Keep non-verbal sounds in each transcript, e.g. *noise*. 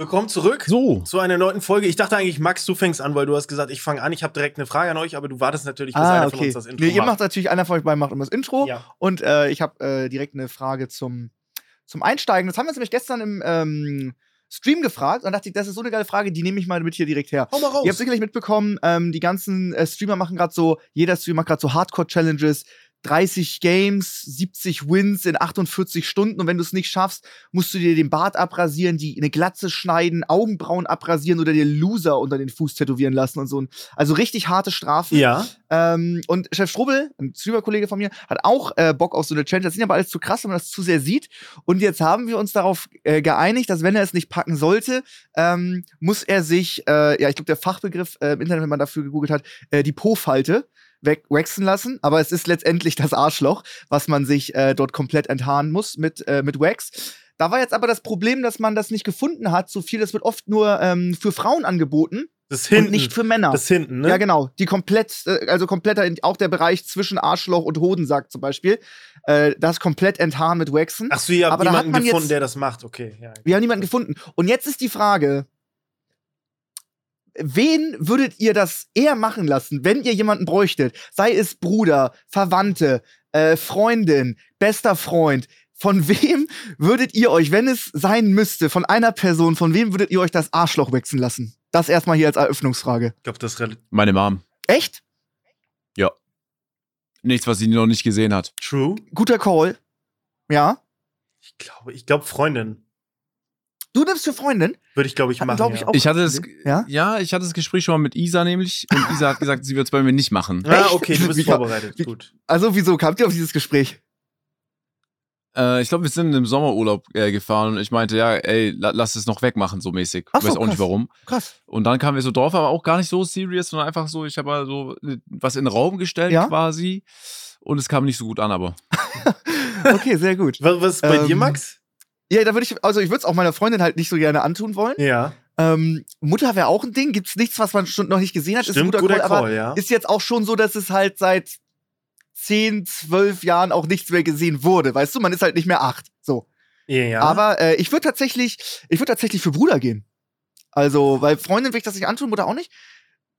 Willkommen zurück So. zu einer neuen Folge. Ich dachte eigentlich, Max, du fängst an, weil du hast gesagt, ich fange an. Ich habe direkt eine Frage an euch, aber du wartest natürlich, bis Ah, einer von okay. uns das Intro Nee, ihr macht. macht natürlich, einer von euch beiden macht immer das Intro. Ja. Und äh, ich habe äh, direkt eine Frage zum, zum Einsteigen. Das haben wir uns nämlich gestern im ähm, Stream gefragt und dachte ich, das ist so eine geile Frage, die nehme ich mal mit hier direkt her. Hau mal raus. Ihr habt sicherlich mitbekommen, ähm, die ganzen äh, Streamer machen gerade so, jeder Streamer macht gerade so Hardcore-Challenges, 30 Games, 70 Wins in 48 Stunden und wenn du es nicht schaffst, musst du dir den Bart abrasieren, die eine Glatze schneiden, Augenbrauen abrasieren oder dir Loser unter den Fuß tätowieren lassen und so. Also richtig harte Strafen. ja. Ähm, und Chef Strubbel, ein Streamer-Kollege von mir, hat auch äh, Bock auf so eine Challenge. Das sind aber alles zu krass, wenn man das zu sehr sieht. Und jetzt haben wir uns darauf äh, geeinigt, dass wenn er es nicht packen sollte, ähm, muss er sich, äh, ja, ich glaube, der Fachbegriff äh, im Internet, wenn man dafür gegoogelt hat, äh, die Po-Falte waxen lassen. Aber es ist letztendlich das Arschloch, was man sich äh, dort komplett enthaaren muss mit, äh, mit Wax. Da war jetzt aber das Problem, dass man das nicht gefunden hat. So viel, das wird oft nur ähm, für Frauen angeboten Das hinten. und nicht für Männer. das hinten, ne? Ja, genau. Die komplett, äh, also kompletter, auch der Bereich zwischen Arschloch und Hodensack zum Beispiel. Äh, das komplett enthaaren mit Waxen. Ach so, ihr habt Aber niemanden man gefunden, jetzt- der das macht. Okay, ja. Wir haben niemanden gefunden. Und jetzt ist die Frage, wen würdet ihr das eher machen lassen, wenn ihr jemanden bräuchtet? Sei es Bruder, Verwandte, äh, Freundin, bester Freund. Von *laughs* wem würdet ihr euch, wenn es sein müsste, von einer Person, von wem würdet ihr euch das Arschloch wechseln lassen? Das erstmal hier als Eröffnungsfrage. Ich glaube, das ist relativ Meine Mom. Echt? Nichts, was sie noch nicht gesehen hat. true. Guter Call. Ja. Ich glaube, ich glaube, Freundin. Du nimmst für Freundin? Würde ich, glaube ich, machen. glaub ich, ja. auch- Ich hatte das, Ja? ja, ich hatte das Gespräch schon mal mit Isa nämlich und Isa hat gesagt, sie wird es bei mir nicht machen. Ah, Echt? okay, du bist Wie- vorbereitet. wie- Gut. Also, wieso kamt ihr auf dieses Gespräch? Äh, ich glaube, wir sind im Sommerurlaub äh, gefahren und ich meinte, ja, ey, la lass es noch wegmachen, so mäßig. Ach so, Weiß auch krass. nicht warum. Krass. Und dann kamen wir so drauf, aber auch gar nicht so serious, sondern einfach so, ich habe mal so äh, was in den Raum gestellt Ja? quasi. Und es kam nicht so gut an, aber. *laughs* Okay, sehr gut. Was, was ist bei Ähm, dir, Max? Ja, da würde ich, also ich würde es auch meiner Freundin halt nicht so gerne antun wollen. Ja. Ähm, Mutter wäre auch ein Ding. Gibt's nichts, was man schon noch nicht gesehen hat? ist ein Stimmt, guter, guter Call, Call, aber ja. ist jetzt auch schon so, dass es halt seit 10, 12 Jahren auch nichts mehr gesehen wurde. Weißt du, man ist halt nicht mehr acht. So. Ja, ja. Aber äh, ich würde tatsächlich, ich würde tatsächlich für Bruder gehen. Also, weil Freundin will ich das nicht antun, Mutter auch nicht.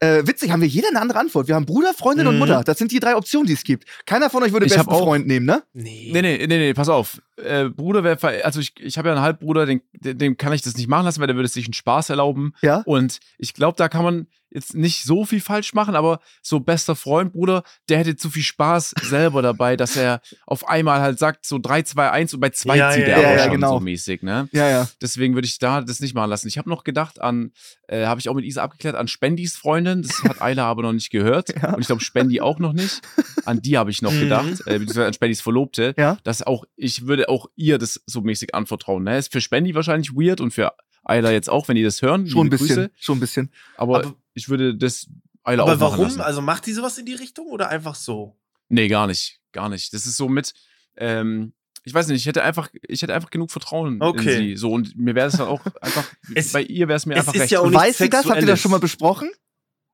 Äh, witzig, haben wir jeder eine andere Antwort. Wir haben Bruder, Freundin und Mhm. Mutter. Das sind die drei Optionen, die es gibt. Keiner von euch würde Ich besten auch- Freund nehmen, ne? nee. Nee, nee, nee, nee, pass auf. Äh, Bruder wäre, also ich, ich habe ja einen Halbbruder, den, den, dem kann ich das nicht machen lassen, weil der würde sich einen Spaß erlauben. Ja. Und ich glaube, da kann man jetzt nicht so viel falsch machen, aber so bester Freund, Bruder, der hätte zu viel Spaß selber dabei, dass er auf einmal halt sagt, so 3, 2, 1 und bei 2 Ja, zieht ja, er ja, aber ja, schon genau. so mäßig, ne? Ja, ja. Deswegen würde ich da das nicht machen lassen. Ich habe noch gedacht an, äh, habe ich auch mit Isa abgeklärt, an Spendis Freundin. Das hat Ayla aber noch nicht gehört. *laughs* Und ich glaube, Spendi auch noch nicht. An die habe ich noch Mhm. gedacht, äh, beziehungsweise an Spendis Verlobte. Ja. Dass auch, ich würde auch ihr das so mäßig anvertrauen. Ne? Ist für Spendi wahrscheinlich weird und für Ayla jetzt auch, wenn die das hören. Schon ein bisschen. Grüße. Schon ein bisschen. Aber, Aber- ich würde das Ayla Aber warum? lassen. Also macht die sowas in die Richtung oder einfach so? Nee, gar nicht. Gar nicht. Das ist so mit, ähm, ich weiß nicht, ich hätte einfach, ich hätte einfach genug Vertrauen Okay. in sie. So, und mir wäre es dann auch einfach, *laughs* Es- bei ihr wäre es mir einfach ist recht. ja Weiß sie das? Habt ihr das schon mal besprochen?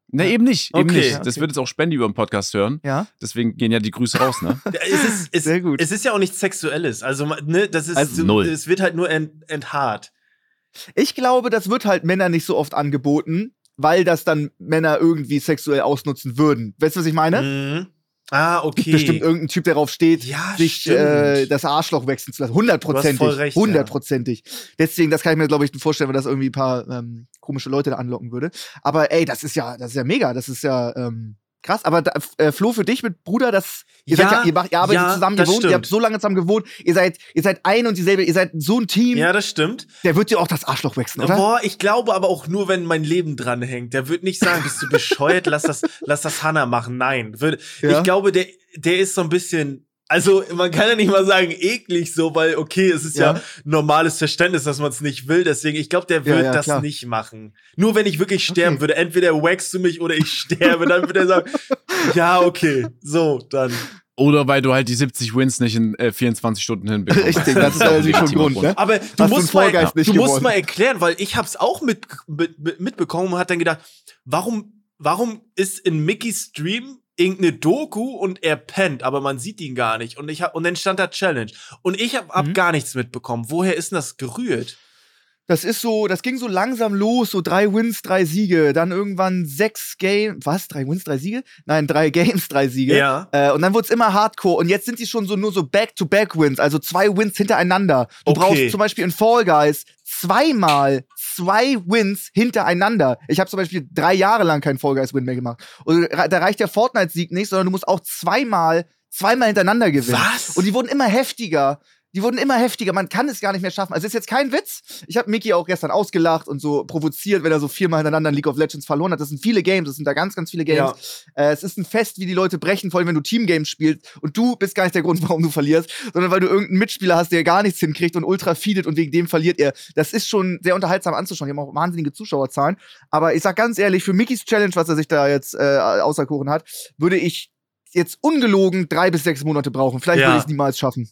Ne, eben nicht. Eben Okay. nicht. Ja, Das okay. wird jetzt auch Spendi über den Podcast hören. Ja. Deswegen gehen ja die Grüße raus, ne? Es ist, es, Sehr gut. Es ist ja auch nichts Sexuelles. Also, ne, das ist Also so, null. es wird halt nur ent, enthaart. Ich glaube, das wird halt Männern nicht so oft angeboten, weil das dann Männer irgendwie sexuell ausnutzen würden. Weißt du, was ich meine? Mhm. Ah, okay. Bestimmt irgendein Typ, der darauf steht, Ja, sich stimmt. äh, das Arschloch wechseln zu lassen. Hundertprozentig. recht, ja. Hundertprozentig. Deswegen, das kann ich mir, glaube ich, vorstellen, wenn das irgendwie ein paar ähm, komische Leute da anlocken würde. Aber ey, das ist ja, das ist ja mega. Das ist ja ähm, krass. Aber da, äh, Flo, für dich mit Bruder, das ihr, seid ja, ihr, macht, ihr arbeitet ja, zusammen, ihr das wohnt, ihr habt stimmt. so lange zusammen gewohnt, ihr seid, ihr seid ein und dieselbe, ihr seid so ein Team, Ja, das stimmt. der wird dir auch das Arschloch wechseln, oder? Boah, ich glaube aber auch nur, wenn mein Leben dran hängt. Der wird nicht sagen, bist du bescheuert, lass das, lass das Hannah machen. Nein. Würde, Ja. Ich glaube, der, der ist so ein bisschen. Also, man kann ja nicht mal sagen, eklig so, weil, okay, es ist ja, Ja. normales Verständnis, dass man es nicht will. Deswegen, ich glaube, der Ja, wird ja, das klar. nicht machen. Nur wenn ich wirklich sterben Okay. würde. Entweder waxst du mich oder ich sterbe, dann würde er sagen, *laughs* ja, okay, so, dann. Oder weil du halt die 70 Wins nicht in äh, 24 Stunden hinbekommst. *laughs* Richtig, das ist ein natürlich schon Grund, ne? Aber du du musst, mal, du musst geworden? mal erklären, weil ich hab's auch mit, mit, mit, mitbekommen und hat dann gedacht, warum, warum ist in Mickys Stream irgendeine Doku und er pennt, aber man sieht ihn gar nicht. Und ich hab, und dann stand da Challenge. Und ich hab, hab Mhm. gar nichts mitbekommen. Woher ist denn das gerührt? Das ist so, das ging so langsam los, so drei Wins, drei Siege, dann irgendwann sechs Games, was, drei Wins, drei Siege? Nein, drei *laughs* Games, drei Siege. Ja. Äh, und dann wurde es immer Hardcore und jetzt sind die schon so nur so Back-to-Back-Wins, also zwei Wins hintereinander. Du Okay. brauchst zum Beispiel in Fall Guys zweimal zwei Wins hintereinander. Ich habe zum Beispiel drei Jahre lang keinen Fall Guys-Win mehr gemacht. Und da reicht der Fortnite-Sieg nicht, sondern du musst auch zweimal, zweimal hintereinander gewinnen. Was? Und die wurden immer heftiger. Die wurden immer heftiger. Man kann es gar nicht mehr schaffen. Also es ist jetzt kein Witz. Ich habe Mickey auch gestern ausgelacht und so provoziert, wenn er so viermal hintereinander in League of Legends verloren hat. Das sind viele Games. Das sind da ganz, ganz viele Games. Äh, es ist ein Fest, wie die Leute brechen, vor allem wenn du Teamgames spielst. Und du bist gar nicht der Grund, warum du verlierst, sondern weil du irgendeinen Mitspieler hast, der gar nichts hinkriegt und ultra feedet und wegen dem verliert er. Das ist schon sehr unterhaltsam anzuschauen. Die haben auch wahnsinnige Zuschauerzahlen. Aber ich sag ganz ehrlich, für Mickys Challenge, was er sich da jetzt äh, auserkoren hat, würde ich jetzt ungelogen drei bis sechs Monate brauchen. Vielleicht Ja. würde ich es niemals schaffen.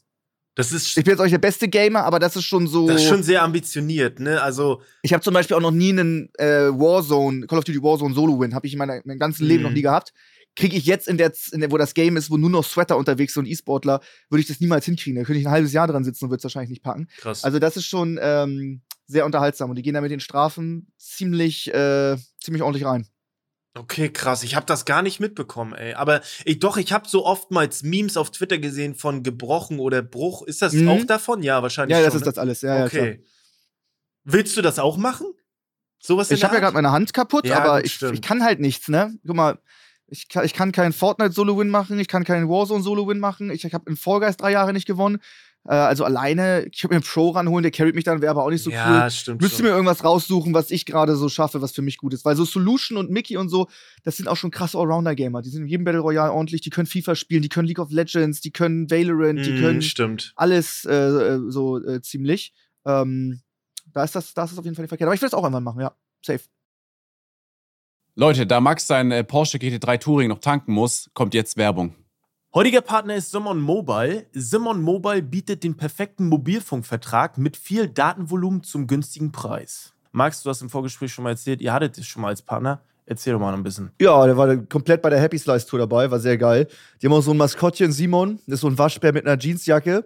Das ist, Ich bin jetzt auch nicht der beste Gamer, aber das ist schon so. das ist schon sehr ambitioniert, ne? Also, ich habe zum Beispiel auch noch nie einen äh, Warzone, Call of Duty Warzone Solo-Win, habe ich in meiner, meinem ganzen Leben Mhm. noch nie gehabt. Kriege ich jetzt in der, in der, wo das Game ist, wo nur noch Sweater unterwegs sind und E-Sportler, würde ich das niemals hinkriegen. Da könnte ich ein halbes Jahr dran sitzen und würde es wahrscheinlich nicht packen. krass. Also das ist schon ähm, sehr unterhaltsam und die gehen da mit den Strafen ziemlich, äh, ziemlich ordentlich rein. Okay, krass. Ich habe das gar nicht mitbekommen, ey. Aber ich doch, ich habe so oftmals Memes auf Twitter gesehen von gebrochen oder Bruch. Ist das Mhm. auch davon? Ja, wahrscheinlich. Ja, das schon, ist ne? das alles. Ja, ja, okay. Willst du das auch machen? Sowas Ich habe ja gerade meine Hand kaputt, Ja, aber ich, ich kann halt nichts, ne? Guck mal, ich kann, ich kann keinen Fortnite-Solo-Win machen, ich kann keinen Warzone-Solo-Win machen, ich, ich habe in Fall Guys drei Jahre nicht gewonnen. Äh, also alleine, ich könnte mir einen Pro ranholen, der carryt mich dann, wäre aber auch nicht so ja, cool. stimmt. Müsste schon. mir irgendwas raussuchen, was ich gerade so schaffe, was für mich gut ist. Weil so Solution und Mickey und so, das sind auch schon krasse Allrounder-Gamer. Die sind in jedem Battle Royale ordentlich, die können FIFA spielen, die können League of Legends, die können Valorant, die Mhm, können stimmt. alles äh, äh, so äh, ziemlich. Ähm, da ist das, da ist das auf jeden Fall nicht verkehrt. Aber ich will es auch irgendwann machen, ja. Safe. Leute, da Max sein äh, Porsche GT3 Touring noch tanken muss, kommt jetzt Werbung. Heutiger Partner ist Simon Mobile. Simon Mobile bietet den perfekten Mobilfunkvertrag mit viel Datenvolumen zum günstigen Preis. Max, du hast im Vorgespräch schon mal erzählt, ihr hattet es schon mal als Partner. Erzähl doch mal noch ein bisschen. Ja, der war komplett bei der Happy Slice Tour dabei, war sehr geil. Die haben auch so ein Maskottchen, Simon, das ist so ein Waschbär mit einer Jeansjacke.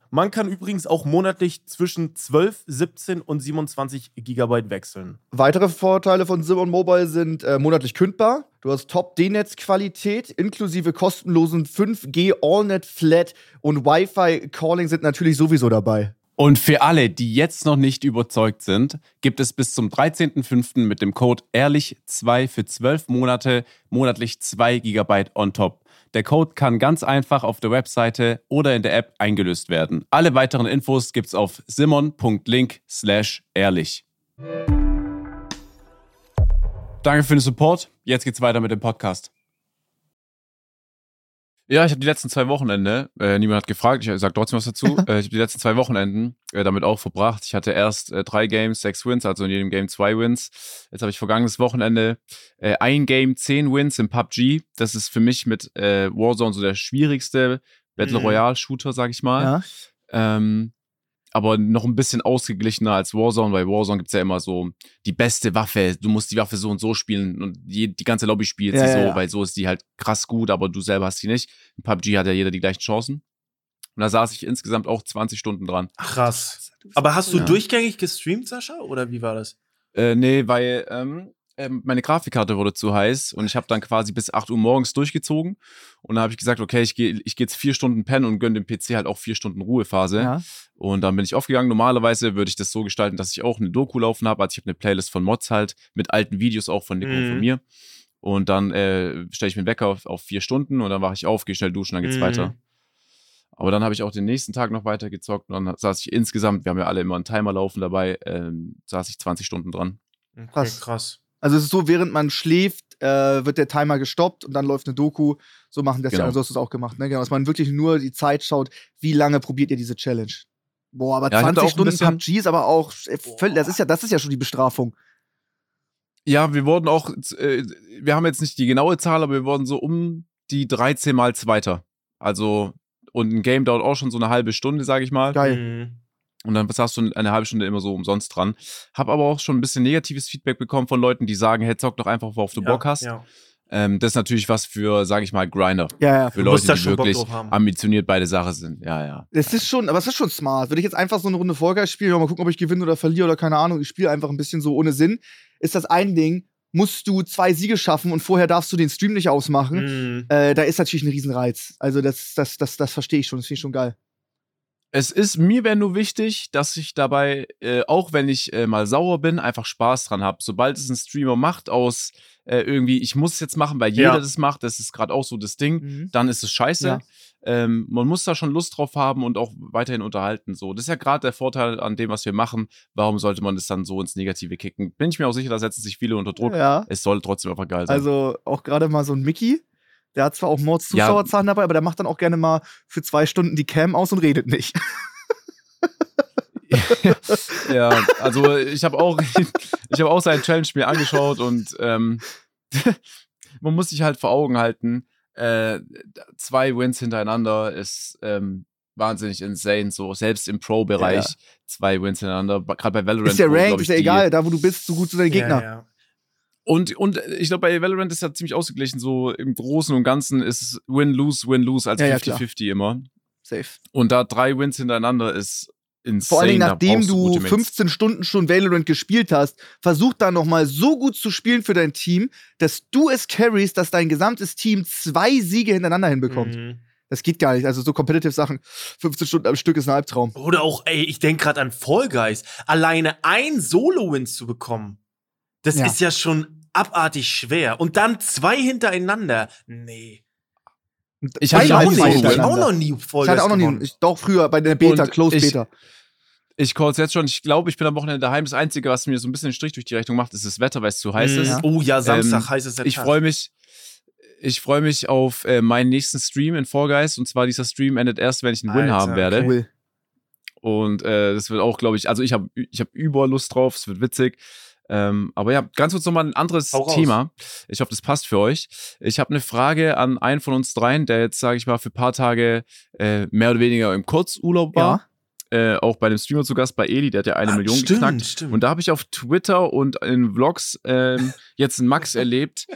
Man kann übrigens auch monatlich zwischen 12, 17 und 27 GB wechseln. Weitere Vorteile von Simon Mobile sind äh, monatlich kündbar. Du hast Top-D-Netz-Qualität inklusive kostenlosen 5G AllNet Flat und Wi-Fi-Calling sind natürlich sowieso dabei. Und für alle, die jetzt noch nicht überzeugt sind, gibt es bis zum 13.05. mit dem Code ehrlich2 für 12 Monate monatlich 2 GB on top. Der Code kann ganz einfach auf der Webseite oder in der App eingelöst werden. Alle weiteren Infos gibt's auf simon.link slash ehrlich. Danke für den Support. Jetzt geht's weiter mit dem Podcast. Ja, ich habe die letzten zwei Wochenende, äh, niemand hat gefragt, ich sage trotzdem was dazu, *laughs* äh, ich habe die letzten zwei Wochenenden äh, damit auch verbracht. Ich hatte erst äh, drei Games, sechs Wins, also in jedem Game zwei Wins. Jetzt habe ich vergangenes Wochenende äh, ein Game, zehn Wins im PUBG. Das ist für mich mit äh, Warzone so der schwierigste Battle Mhm. Royale Shooter, sag ich mal. Ja. Ähm, aber noch ein bisschen ausgeglichener als Warzone, weil Warzone gibt's ja immer so die beste Waffe. Du musst die Waffe so und so spielen und die, die ganze Lobby spielt Ja, sie ja, so, ja. weil so ist die halt krass gut, aber du selber hast sie nicht. In PUBG hat ja jeder die gleichen Chancen. Und da saß ich insgesamt auch 20 Stunden dran. Krass. Aber hast du Ja. durchgängig gestreamt, Sascha? Oder wie war das? Äh, nee, weil ähm, ähm, meine Grafikkarte wurde zu heiß und ich habe dann quasi bis 8 Uhr morgens durchgezogen. Und dann habe ich gesagt, okay, ich gehe ich geh jetzt vier Stunden pennen und gönne dem PC halt auch vier Stunden Ruhepause. Ja. Und dann bin ich aufgegangen. Normalerweise würde ich das so gestalten, dass ich auch eine Doku laufen habe. Also ich habe eine Playlist von Mods halt mit alten Videos auch von Nico und von Mhm. mir. Und dann äh, stelle ich mir einen Wecker auf, auf vier Stunden und dann wache ich auf, gehe schnell duschen, dann geht's Mhm. weiter. Aber dann habe ich auch den nächsten Tag noch weiter gezockt und dann saß ich insgesamt, wir haben ja alle immer einen Timer laufen dabei, ähm, saß ich 20 Stunden dran. Okay, Krass. krass. Also es ist so, während man schläft, äh, wird der Timer gestoppt und dann läuft eine Doku. So machen das Genau. ja, also hast du es auch gemacht, ne? Genau, dass man wirklich nur die Zeit schaut, wie lange probiert ihr diese Challenge. Boah, aber Ja, ich hatte 20 auch ein Stunden bisschen- PUBG ist aber auch äh, völlig, das ist ja, das ist ja schon die Bestrafung. Ja, wir wurden auch, äh, wir haben jetzt nicht die genaue Zahl, aber wir wurden so um die 13 mal Zweiter. Also, und ein Game dauert auch schon so eine halbe Stunde, sage ich mal. Geil. Und dann hast du eine halbe Stunde immer so umsonst dran. Hab aber auch schon ein bisschen negatives Feedback bekommen von Leuten, die sagen, hey, zock doch einfach, worauf du Ja, Bock hast. Ja. Ähm, das ist natürlich was für, sage ich mal, Grinder. Ja, ja. Für Leute, die wirklich ambitioniert bei der Sache sind. Ja, ja. Das ist schon, aber es ist schon smart. Würde ich jetzt einfach so eine Runde Vollgas spielen, mal gucken, ob ich gewinne oder verliere oder keine Ahnung, ich spiele einfach ein bisschen so ohne Sinn, ist das ein Ding, musst du zwei Siege schaffen und vorher darfst du den Stream nicht ausmachen. Mhm. Äh, da ist natürlich ein Riesenreiz. Also das, das, das, das verstehe ich schon, das finde ich schon geil. Es ist mir wäre nur wichtig, dass ich dabei, äh, auch wenn ich äh, mal sauer bin, einfach Spaß dran habe. Sobald es ein Streamer macht aus äh, irgendwie, ich muss es jetzt machen, weil jeder Ja. das macht, das ist gerade auch so das Ding, Mhm. dann ist es scheiße. Ja. Ähm, man muss da schon Lust drauf haben und auch weiterhin unterhalten. So, das ist ja gerade der Vorteil an dem, was wir machen. Warum sollte man das dann so ins Negative kicken? Bin ich mir auch sicher, da setzen sich viele unter Druck. Ja. Es soll trotzdem einfach geil sein. Also auch gerade mal so ein Mickey, der hat zwar auch Mords Zuschauerzahlen dabei, aber der macht dann auch gerne mal für zwei Stunden die Cam aus und redet nicht. *laughs* *laughs* ja, also ich habe auch, ich habe auch sein Challenge mir angeschaut und ähm, *laughs* man muss sich halt vor Augen halten, äh, zwei Wins hintereinander ist ähm, wahnsinnig insane, so selbst im Pro-Bereich Ja. zwei Wins hintereinander, gerade bei Valorant. ist ja Ranked, ich, ist ja egal, da wo du bist, so gut zu deine Gegner. Ja, ja. Und, und ich glaube, bei Valorant ist ja ziemlich ausgeglichen, so im Großen und Ganzen ist es Win-Lose, Win-Lose als Ja, ja, klar. 50-50 immer. Safe. Und da drei Wins hintereinander ist insane. Vor allen Dingen, da nachdem du Mates. 15 Stunden schon Valorant gespielt hast, versuch da nochmal so gut zu spielen für dein Team, dass du es carries, dass dein gesamtes Team zwei Siege hintereinander hinbekommt. Mhm. Das geht gar nicht. Also so competitive Sachen, 15 Stunden am Stück ist ein Albtraum. Oder auch, ey, ich denke gerade an Fall Guys. Alleine ein Solo-Win zu bekommen, das Ja. ist ja schon abartig schwer. Und dann zwei hintereinander. Nee. Ich Beide hatte halt auch ich hintereinander. auch noch nie Fall Ich hatte auch noch nie, ich, doch früher bei der Beta, Und Close ich- Beta. Ich call's jetzt schon. Ich glaube, ich bin am Wochenende daheim. Das Einzige, was mir so ein bisschen einen Strich durch die Rechnung macht, ist das Wetter, weil es zu heiß Mhm. ist. Oh ja, Samstag Ähm, heißt es Ich freue mich. Ich freue mich auf äh, meinen nächsten Stream in Guys. Und zwar dieser Stream endet erst, wenn ich einen Win Alter, haben werde. Cool. Und äh, das wird auch, glaube ich, also ich habe ich hab über Lust drauf. Es wird witzig. Ähm, aber ja, ganz kurz nochmal ein anderes. Thema. Ich hoffe, das passt für euch. Ich habe eine Frage an einen von uns dreien, der jetzt, sage ich mal, für ein paar Tage äh, mehr oder weniger im Kurzurlaub war. Äh, auch bei einem Streamer zu Gast, bei Eli, der hat ja eine Ah, Million stimmt, geknackt. stimmt. Und da habe ich auf Twitter und in Vlogs ähm, jetzt einen Max *laughs* erlebt,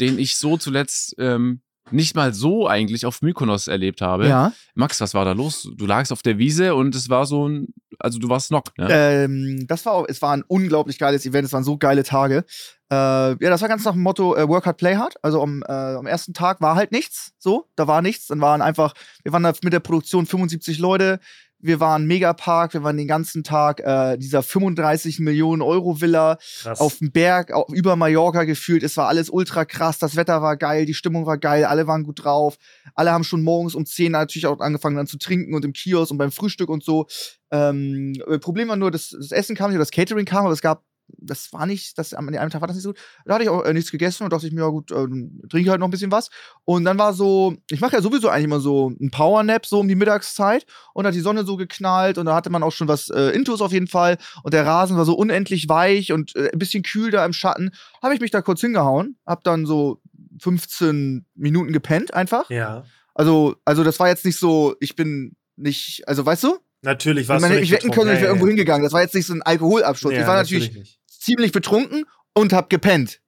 den ich so zuletzt ähm, nicht mal so eigentlich auf Mykonos erlebt habe. Ja. Max, was war da los? Du lagst auf der Wiese und es war so ein, also du warst knock, ne? Ähm, das war es war ein unglaublich geiles Event, es waren so geile Tage. Äh, ja, das war ganz nach dem Motto äh, Work hard, play hard. Also am, äh, am ersten Tag war halt nichts, so, da war nichts. Dann waren einfach, wir waren da mit der Produktion 75 Leute, wir waren Megapark, wir waren den ganzen Tag äh, dieser 35 Millionen Euro Villa Krass. auf dem Berg au- über Mallorca gefühlt. Es war alles ultra krass, das Wetter war geil, die Stimmung war geil, alle waren gut drauf. Alle haben schon morgens um 10 natürlich auch angefangen dann zu trinken und im Kiosk und beim Frühstück und so. Ähm, äh, Problem war nur, das, das Essen kam nicht, oder das Catering kam, aber es gab, das war nicht, das, an einem Tag war das nicht so gut. Da hatte ich auch äh, nichts gegessen und dachte ich mir, ja gut, ähm, trinke halt noch ein bisschen was. Und dann war so, ich mache ja sowieso eigentlich immer so einen Powernap so um die Mittagszeit und da hat die Sonne so geknallt und da hatte man auch schon was äh, Intus auf jeden Fall und der Rasen war so unendlich weich und äh, ein bisschen kühl da im Schatten. Habe ich mich da kurz hingehauen, hab dann so 15 Minuten gepennt einfach. ja. Also, also das war jetzt nicht so, ich bin nicht, also weißt du? Natürlich Ich, warst meine, du ich nicht wetten können, ich wäre irgendwo hingegangen. Das war jetzt nicht so ein Alkoholabsturz. Ja, ich war natürlich, nicht. Ziemlich betrunken und hab gepennt.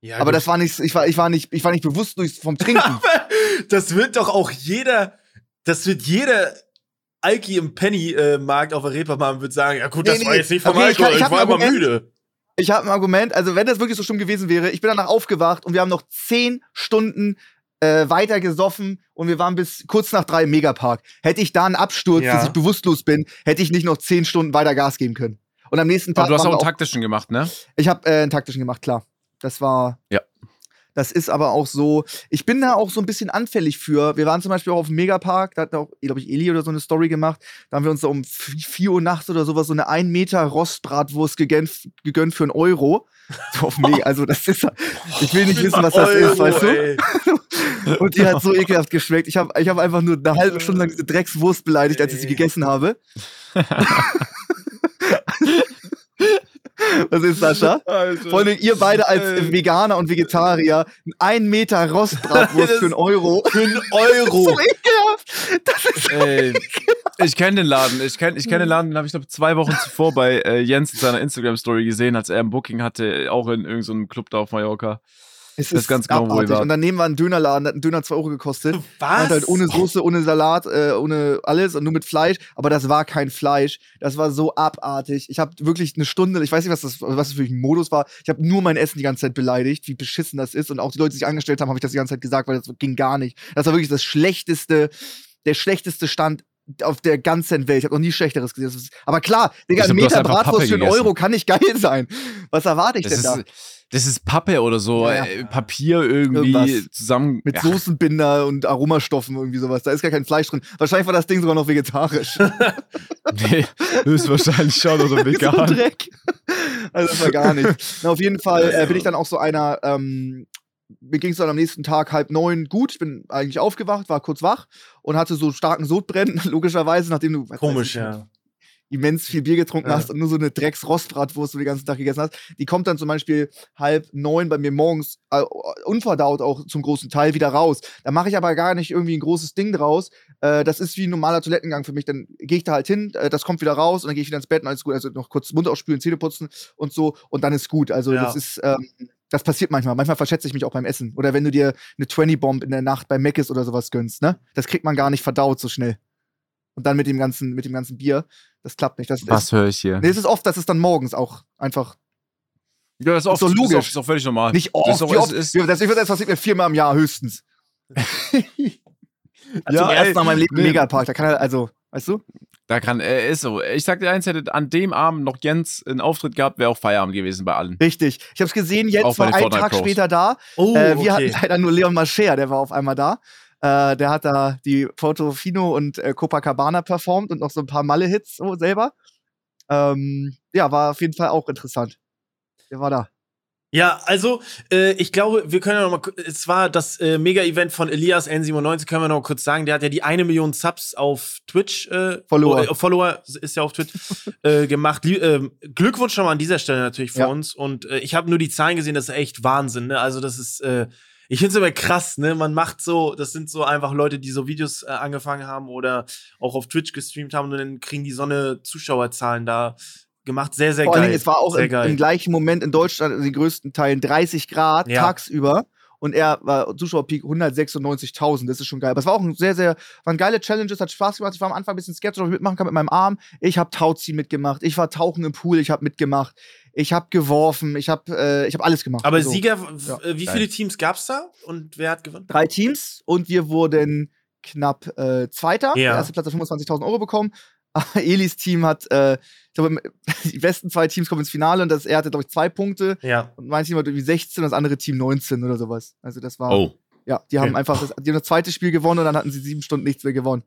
Ja, Aber gut. das war nicht, ich war, ich war nicht, ich war nicht bewusst durch vom Trinken. *laughs* das wird doch auch jeder, das wird jeder Alki im Penny-Markt auf der Reeperbahn wird sagen, ja gut, das nee, war jetzt nicht vom Okay, ich Alkohol, ich ich, hab war immer müde. ich habe ein Argument, also wenn das wirklich so schlimm gewesen wäre, ich bin danach aufgewacht und wir haben noch zehn Stunden äh, weiter gesoffen und wir waren bis kurz nach drei im Megapark. Hätte ich da einen Absturz, Ja. dass ich bewusstlos bin, hätte ich nicht noch zehn Stunden weiter Gas geben können. Und am nächsten Tag Aber du hast auch einen taktischen gemacht, ne? Ich habe äh, einen taktischen gemacht, klar. Das war. Ja. Das ist aber auch so. Ich bin da auch so ein bisschen anfällig für. Wir waren zum Beispiel auch auf dem Megapark, da hat auch, glaube ich, Eli oder so eine Story gemacht. Da haben wir uns so um 4 Uhr nachts oder sowas so eine 1 Meter Rostbratwurst gegönnt, gegönnt für einen Euro. *laughs* So auf Mega, also das ist. Ich will nicht wissen, was das Euro, ist, weißt du? *laughs* Und die hat so ekelhaft geschmeckt. Ich habe ich hab einfach nur eine halbe Stunde lang diese Dreckswurst beleidigt, als ich sie gegessen habe. *laughs* *laughs* Was ist, Sascha? Also, Vor allem ihr beide als äh, Veganer und Vegetarier. Ein Meter Rostbratwurst Das- für einen Euro. *laughs* Für einen Euro. *laughs* So ekelhaft. Das ist Ey, ich kenne den Laden. Ich kenne ich kenn den Laden, den habe ich glaube zwei Wochen zuvor bei äh, Jens in seiner Instagram-Story gesehen, als er ein Booking hatte, auch in irgendeinem so Club da auf Mallorca. Es Das ist ganz genau, wo ihr abartig. Und daneben war ein Dönerladen, der hat einen Döner 2 Euro gekostet. Was? Und halt ohne Soße, ohne Salat, äh, ohne alles und nur mit Fleisch. Aber das war kein Fleisch. Das war so abartig. Ich habe wirklich eine Stunde, ich weiß nicht, was das, was das für ein Modus war. Ich habe nur mein Essen die ganze Zeit beleidigt, wie beschissen das ist. Und auch die Leute, die sich angestellt haben, habe ich das die ganze Zeit gesagt, weil das ging gar nicht. Das war wirklich das schlechteste, der schlechteste Stand auf der ganzen Welt. Ich habe noch nie Schlechteres gesehen. Ist, aber klar, Digga, ein Meter Bratwurst für einen. Euro kann nicht geil sein. Was erwarte ich Das denn da? ist, das ist Pappe oder so, Ja, ja. äh, Papier irgendwie Irgendwas. zusammen. Mit Ja, Soßenbinder und Aromastoffen irgendwie sowas. Da ist gar kein Fleisch drin. Wahrscheinlich war das Ding sogar noch vegetarisch. *laughs* Nee, *laughs* höchstwahrscheinlich schon *laughs* oder so vegan. Dreck. Also das war gar nicht. Na, auf jeden Fall äh, bin ich dann auch so einer, ähm, mir ging es dann am nächsten Tag halb neun gut. Ich bin eigentlich aufgewacht, war kurz wach und hatte so starken Sodbrennen, *laughs* logischerweise, nachdem du Komisch, nicht, ja. immens viel Bier getrunken Ja. hast und nur so eine Drecks-Rostbratwurst du den ganzen Tag gegessen hast. Die kommt dann zum Beispiel halb neun bei mir morgens äh, unverdaut auch zum großen Teil wieder raus. Da mache ich aber gar nicht irgendwie ein großes Ding draus. Äh, das ist wie ein normaler Toilettengang für mich. Dann gehe ich da halt hin, äh, das kommt wieder raus und dann gehe ich wieder ins Bett und alles gut. Also noch kurz Mund ausspülen, Zähne putzen und so und dann ist gut. Also Ja. das ist ähm, das passiert manchmal. Manchmal verschätze ich mich auch beim Essen. Oder wenn du dir eine 20-Bomb in der Nacht bei Mc's oder sowas gönnst, ne? Das kriegt man gar nicht verdaut so schnell. Und dann mit dem ganzen, mit dem ganzen Bier. Das klappt nicht. Das, Was höre ich hier? Nee, es ist oft, dass es dann morgens auch einfach Ja, das ist, oft, doch Ist logisch. auch, ist auch völlig normal. nicht Das oft. ist auch, wie oft? Ist, ist, Ja, das, ich würde das passiert mir viermal im Jahr höchstens. Ja, *laughs* Zum ersten ey, Mal in meinem Leben nee. Megapark. Da kann er, also, weißt du? Da kann, äh, ist so. Ich sag dir eins, hätte an dem Abend noch Jens einen Auftritt gehabt, wäre auch Feierabend gewesen bei allen. Richtig. Ich habe es gesehen, bei war den ein Fortnite Tag Pros. später da. Oh, äh, wir okay. hatten leider nur Leon Mascher, der war auf einmal da. Äh, der hat da die Portofino und äh, Copacabana performt und noch so ein paar Malle-Hits so selber. Ähm, ja, war auf jeden Fall auch interessant. Der war da. Ja, also äh, ich glaube, wir können ja noch mal, es war das äh, Mega-Event von Elias N97, können wir noch kurz sagen, der hat ja die eine Million Subs auf Twitch, äh, Follower. äh, Follower ist ja auf Twitch, *laughs* äh, gemacht. Ähm, Glückwunsch schon mal an dieser Stelle natürlich für Ja. uns und äh, ich habe nur die Zahlen gesehen, das ist echt Wahnsinn, ne? Also das ist, ich finde es immer krass, ne? Man macht so, das sind so einfach Leute, die so Videos angefangen haben oder auch auf Twitch gestreamt haben und dann kriegen die so eine Zuschauerzahlen da gemacht. Sehr, sehr Vor geil. allen Dingen, es war auch im, im gleichen Moment in Deutschland in den größten Teilen 30 Grad Ja. tagsüber. Und er war Zuschauerpeak 196.000. Das ist schon geil. Aber es war auch ein sehr, sehr, waren geile Challenges, hat Spaß gemacht. Ich war am Anfang ein bisschen skeptisch, ob ich mitmachen kann mit meinem Arm. Ich habe Tauziehen mitgemacht. Ich war tauchen im Pool. Ich habe mitgemacht. Ich habe geworfen. Ich habe äh, ich hab alles gemacht. Aber Also, Sieger, Ja. äh, wie Geil. viele Teams gab's da und wer hat gewonnen? Drei Teams und wir wurden knapp äh, Zweiter. Ja. Der erste Platz hat 25.000 Euro bekommen. *laughs* Elis Team hat, äh, ich glaube, *laughs* die besten zwei Teams kommen ins Finale und das, er hatte, glaube ich, zwei Punkte. Ja. Und mein Team hat irgendwie 16 und das andere Team 19 oder sowas. Also das war. Oh. Ja, die haben Okay. einfach das, die haben das zweite Spiel gewonnen und dann hatten sie sieben Stunden nichts mehr gewonnen.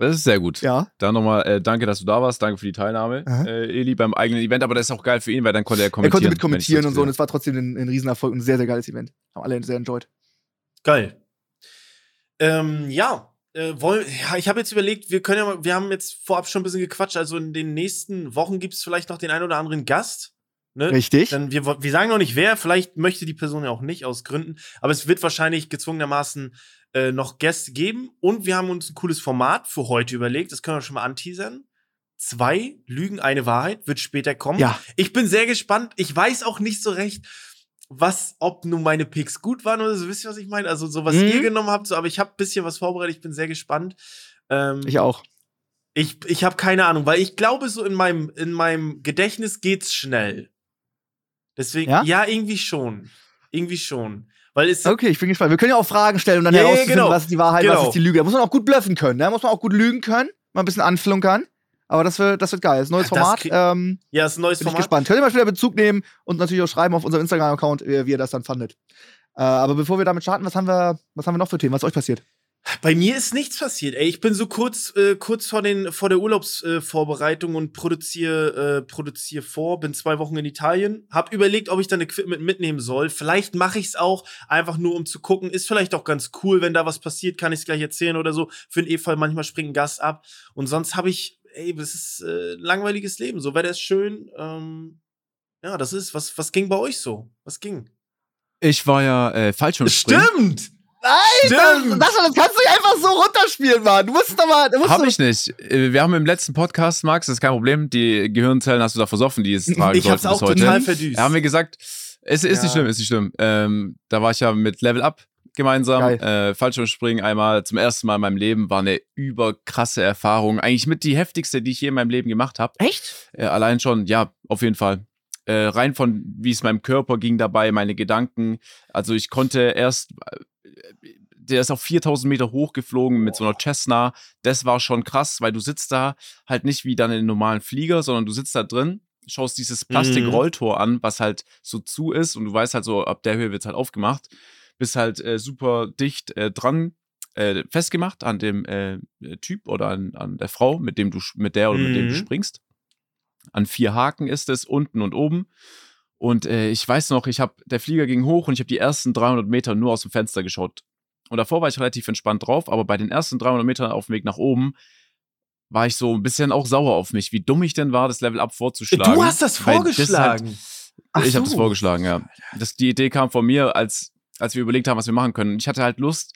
Das ist sehr gut. Ja. Dann nochmal äh, danke, dass du da warst. Danke für die Teilnahme, äh, Eli, beim eigenen Event. Aber das ist auch geil für ihn, weil dann konnte er Er kommentieren. konnte mit kommentieren und so und es war trotzdem ein, ein Riesenerfolg und ein sehr, sehr geiles Event. Haben alle sehr enjoyed. Geil. Ähm, ja. Äh, wollen, ja, ich habe jetzt überlegt, wir können ja mal, wir haben jetzt vorab schon ein bisschen gequatscht, also in den nächsten Wochen gibt es vielleicht noch den einen oder anderen Gast. Ne? Richtig? Dann, wir, wir sagen noch nicht wer, vielleicht möchte die Person ja auch nicht aus Gründen, aber es wird wahrscheinlich gezwungenermaßen äh, noch Gäste geben und wir haben uns ein cooles Format für heute überlegt, das können wir schon mal anteasern. Zwei Lügen, eine Wahrheit wird später kommen. Ja. Ich bin sehr gespannt. Ich weiß auch nicht so recht, was, ob nun meine Picks gut waren oder so. Wisst ihr, was ich meine? Also, so was Mhm. ihr genommen habt, so, aber ich habe ein bisschen was vorbereitet. Ich bin sehr gespannt. Ähm, Ich auch. ich ich habe keine Ahnung, weil ich glaube, so in meinem, in meinem Gedächtnis geht's schnell. Deswegen, Ja? ja, irgendwie schon. Irgendwie schon. Weil es. Okay, ich bin gespannt. Wir können ja auch Fragen stellen, um dann Ja, ja, herauszufinden, genau. was ist die Wahrheit, was Genau. ist die Lüge. Da muss man auch gut bluffen können. Da muss man auch gut lügen können, mal ein bisschen anflunkern. Aber das wird, das wird geil. Das ist ein neues Ja, das Format. Ähm, Ja, ist ein neues bin ich Format. gespannt. Könnt ihr mal wieder Bezug nehmen und natürlich auch schreiben auf unserem Instagram-Account, äh, wie ihr das dann fandet. Äh, aber bevor wir damit starten, was haben wir, was haben wir noch für Themen? Was ist euch passiert? Bei mir ist nichts passiert. Ey, ich bin so kurz, äh, kurz vor, den, vor der Urlaubsvorbereitung äh, und produziere äh, produzier vor. Bin zwei Wochen in Italien. Hab überlegt, ob ich dann Equipment mitnehmen soll. Vielleicht mache ich es auch, einfach nur um zu gucken. Ist vielleicht auch ganz cool, wenn da was passiert, kann ich es gleich erzählen oder so. Für den E-Fall manchmal springt ein Gast ab. Und sonst habe ich ey, das ist äh, ein langweiliges Leben. So wäre das schön. Ähm, ja, das ist, was, was ging bei euch so? Was ging? Ich war ja äh, Fallschirmspringen. Stimmt! Nein, das, Stimmt. das, das kannst du nicht einfach so runterspielen, Mann. Du musst doch mal. Du musst Hab ich nicht. Äh, Wir haben im letzten Podcast, Max, das ist kein Problem, die Gehirnzellen hast du da versoffen, die es *laughs* tragen Ich hab's sollten auch bis heute. total verdüst. Ja, haben wir gesagt, es ist Ja. nicht schlimm, ist nicht schlimm. Ähm, da war ich ja mit Level Up gemeinsam. Äh, Fallschirmspringen einmal zum ersten Mal in meinem Leben war eine überkrasse Erfahrung. Eigentlich mit die heftigste, die ich je in meinem Leben gemacht habe. Echt? Äh, allein schon, ja, auf jeden Fall. Äh, rein von, wie es meinem Körper ging dabei, meine Gedanken. Also ich konnte erst, äh, der ist auf 4000 Meter hochgeflogen mit so einer Cessna. Das war schon krass, weil du sitzt da halt nicht wie dann in einem normalen Flieger, sondern du sitzt da drin, schaust dieses Plastikrolltor an, was halt so zu ist und du weißt halt so, ab der Höhe wird es halt aufgemacht. Bist halt äh, super dicht äh, dran äh, festgemacht an dem äh, Typ oder an, an der Frau, mit dem du mit der oder mit dem du Mhm. springst. An vier Haken ist es, unten und oben. Und äh, ich weiß noch, ich habe der Flieger ging hoch und ich habe die ersten 300 Meter nur aus dem Fenster geschaut. Und davor war ich relativ entspannt drauf, aber bei den ersten 300 Metern auf dem Weg nach oben war ich so ein bisschen auch sauer auf mich, wie dumm ich denn war, das Level Up vorzuschlagen. Du hast das halt- vorgeschlagen. Ach ich habe das so. vorgeschlagen, ja. Das, die Idee kam von mir, als, als wir überlegt haben, was wir machen können. Ich hatte halt Lust,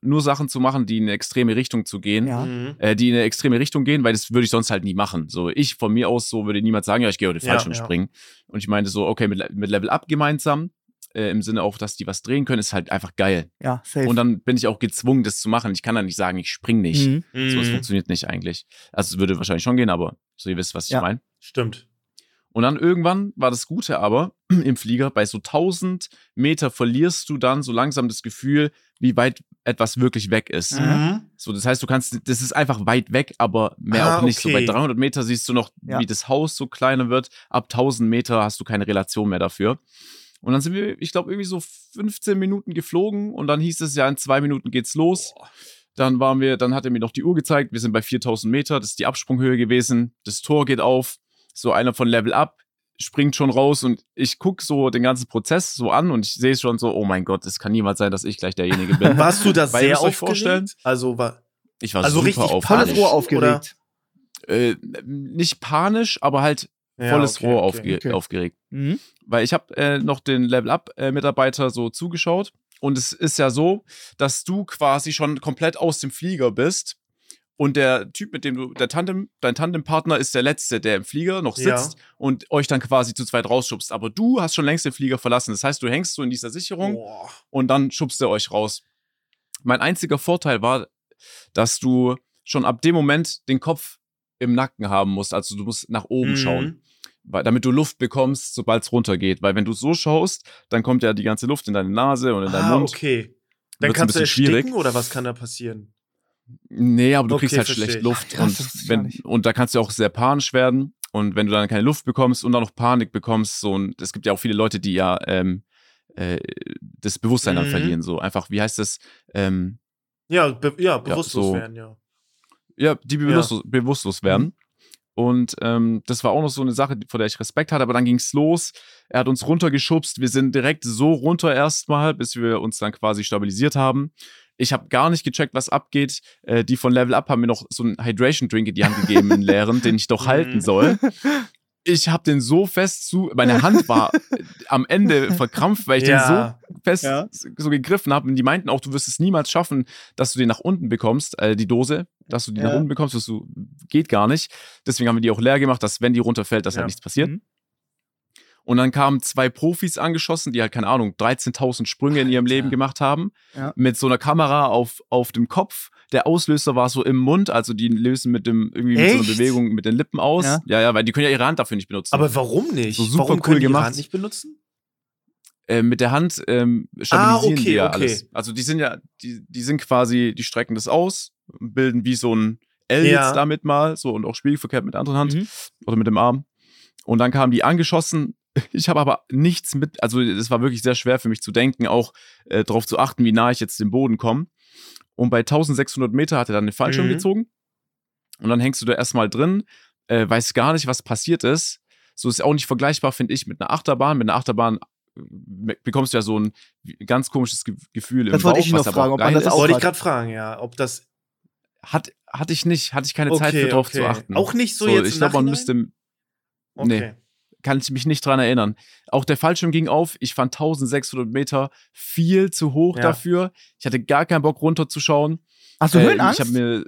nur Sachen zu machen, die in eine extreme Richtung zu gehen. Ja. Mhm. Äh, die in eine extreme Richtung gehen, weil das würde ich sonst halt nie machen. So, ich von mir aus so würde niemand sagen, ja, ich gehe heute Ja, Fallschirm ja. springen. Und ich meinte so, okay, mit, mit Level Up gemeinsam, äh, im Sinne auch, dass die was drehen können, ist halt einfach geil. Ja, safe. Und dann bin ich auch gezwungen, das zu machen. Ich kann dann nicht sagen, ich spring nicht. Mhm. So, es Mhm. funktioniert nicht eigentlich. Also es würde wahrscheinlich schon gehen, aber so ihr wisst, was ich Ja. meine. Stimmt. Und dann irgendwann war das Gute aber *clears throat* im Flieger, bei so 1000 Meter verlierst du dann so langsam das Gefühl, wie weit etwas wirklich weg ist. Mhm. So, das heißt, du kannst, das ist einfach weit weg, aber mehr Ah, auch nicht. So bei okay. 300 Meter siehst du noch, Ja. wie das Haus so kleiner wird. Ab 1000 Meter hast du keine Relation mehr dafür. Und dann sind wir, ich glaube, irgendwie so 15 Minuten geflogen und dann hieß es ja, in zwei Minuten geht's los. Dann waren wir, dann hat er mir noch die Uhr gezeigt. Wir sind bei 4000 Meter. Das ist die Absprunghöhe gewesen. Das Tor geht auf. So einer von Level Up springt schon raus und ich guck so den ganzen Prozess so an und ich sehe schon so, oh mein Gott, es kann niemals sein, dass ich gleich derjenige bin. *laughs* Warst du da Weil sehr aufgeregt? vorstellen- Also war Ich war Also super richtig aufgeregt. Volles panisch, Ohr aufgeregt. Äh, nicht panisch, aber halt ja, volles okay, Rohr okay. aufge okay. aufgeregt. Mhm. Weil ich habe äh, noch den Level-Up-Mitarbeiter so zugeschaut und es ist ja so, dass du quasi schon komplett aus dem Flieger bist und der Typ, mit dem du, der Tandem, dein Tandempartner ist der Letzte, der im Flieger noch Ja. sitzt und euch dann quasi zu zweit rausschubst. Aber du hast schon längst den Flieger verlassen. Das heißt, du hängst so in dieser Sicherung Boah. und dann schubst er euch raus. Mein einziger Vorteil war, dass du schon ab dem Moment den Kopf im Nacken haben musst. Also du musst nach oben Mhm. schauen, weil, damit du Luft bekommst, sobald es runtergeht. Weil wenn du so schaust, dann kommt ja die ganze Luft in deine Nase und in deinen Ah, Mund. okay. Dann kannst du bisschen schwierig. ersticken oder was kann da passieren? Nee, aber du Okay, kriegst halt versteh schlecht. Luft. Wusste und, wenn, und da kannst du auch sehr panisch werden. Und wenn du dann keine Luft bekommst und dann noch Panik bekommst, so und es gibt ja auch viele Leute, die ja ähm, äh, das Bewusstsein dann Mhm. verlieren. So einfach, wie heißt das? Ähm, Ja, be ja bewusstlos so. werden, ja. Ja, die Ja. bewusstlos, bewusstlos werden. Und ähm, das war auch noch so eine Sache, vor der ich Respekt hatte, aber dann ging's los. Er hat uns runtergeschubst. Wir sind direkt so runter erstmal, bis wir uns dann quasi stabilisiert haben. Ich habe gar nicht gecheckt, was abgeht. Äh, die von Level Up haben mir noch so einen Hydration Drink in die Hand gegeben, einen leeren, den ich doch halten Mhm. soll. Ich habe den so fest zu, meine Hand war äh, am Ende verkrampft, weil ich den so ja. fest Ja. so gegriffen habe. Und die meinten auch, du wirst es niemals schaffen, dass du den nach unten bekommst, äh, die Dose, dass du die Ja. nach unten bekommst, dass du, geht gar nicht. Deswegen haben wir die auch leer gemacht, dass wenn die runterfällt, dass Ja. halt nichts passiert. Mhm. Und dann kamen zwei Profis angeschossen, die halt, keine Ahnung, 13.000 Sprünge in ihrem. Leben gemacht haben. Ja. Mit so einer Kamera auf, auf dem Kopf. Der Auslöser war so im Mund, also die lösen mit dem, irgendwie mit so einer? Bewegung mit den Lippen aus. Ja. Ja, ja, weil die können ja ihre Hand dafür nicht benutzen. Aber warum nicht? So super warum cool können die ihre gemacht. Hand nicht benutzen? äh, mit der Hand ähm, stabilisieren Ah, okay, die ja okay. alles. Also die sind ja, die, die sind quasi, die strecken das aus, bilden wie so ein L Ja. jetzt damit mal, so und auch spiegelverkehrt mit der anderen Hand Mhm. oder mit dem Arm. Und dann kamen die angeschossen. Ich habe aber nichts mit, also es war wirklich sehr schwer für mich zu denken, auch äh, darauf zu achten, wie nah ich jetzt dem Boden komme. Und bei 1600 Meter hat er dann den Fallschirm Mhm. gezogen. Und dann hängst du da erstmal drin, äh, weißt gar nicht, was passiert ist. So ist auch nicht vergleichbar, finde ich, mit einer Achterbahn. Mit einer Achterbahn äh, bekommst du ja so ein ganz komisches Ge Gefühl Das im wollte Bauch, ich noch fragen, auch ob man das auch Wollte ich gerade fragen, ja, ob das Hat, hatte ich nicht, hatte ich keine Zeit für Okay, drauf okay. zu achten. Auch nicht so jetzt Ich glaube, man müsste, Okay. nee. Kann ich mich nicht dran erinnern. Auch der Fallschirm ging auf. Ich fand 1600 Meter viel zu hoch Ja. dafür. Ich hatte gar keinen Bock runterzuschauen. Hast du Ähm, Höhenangst? Ich habe mir,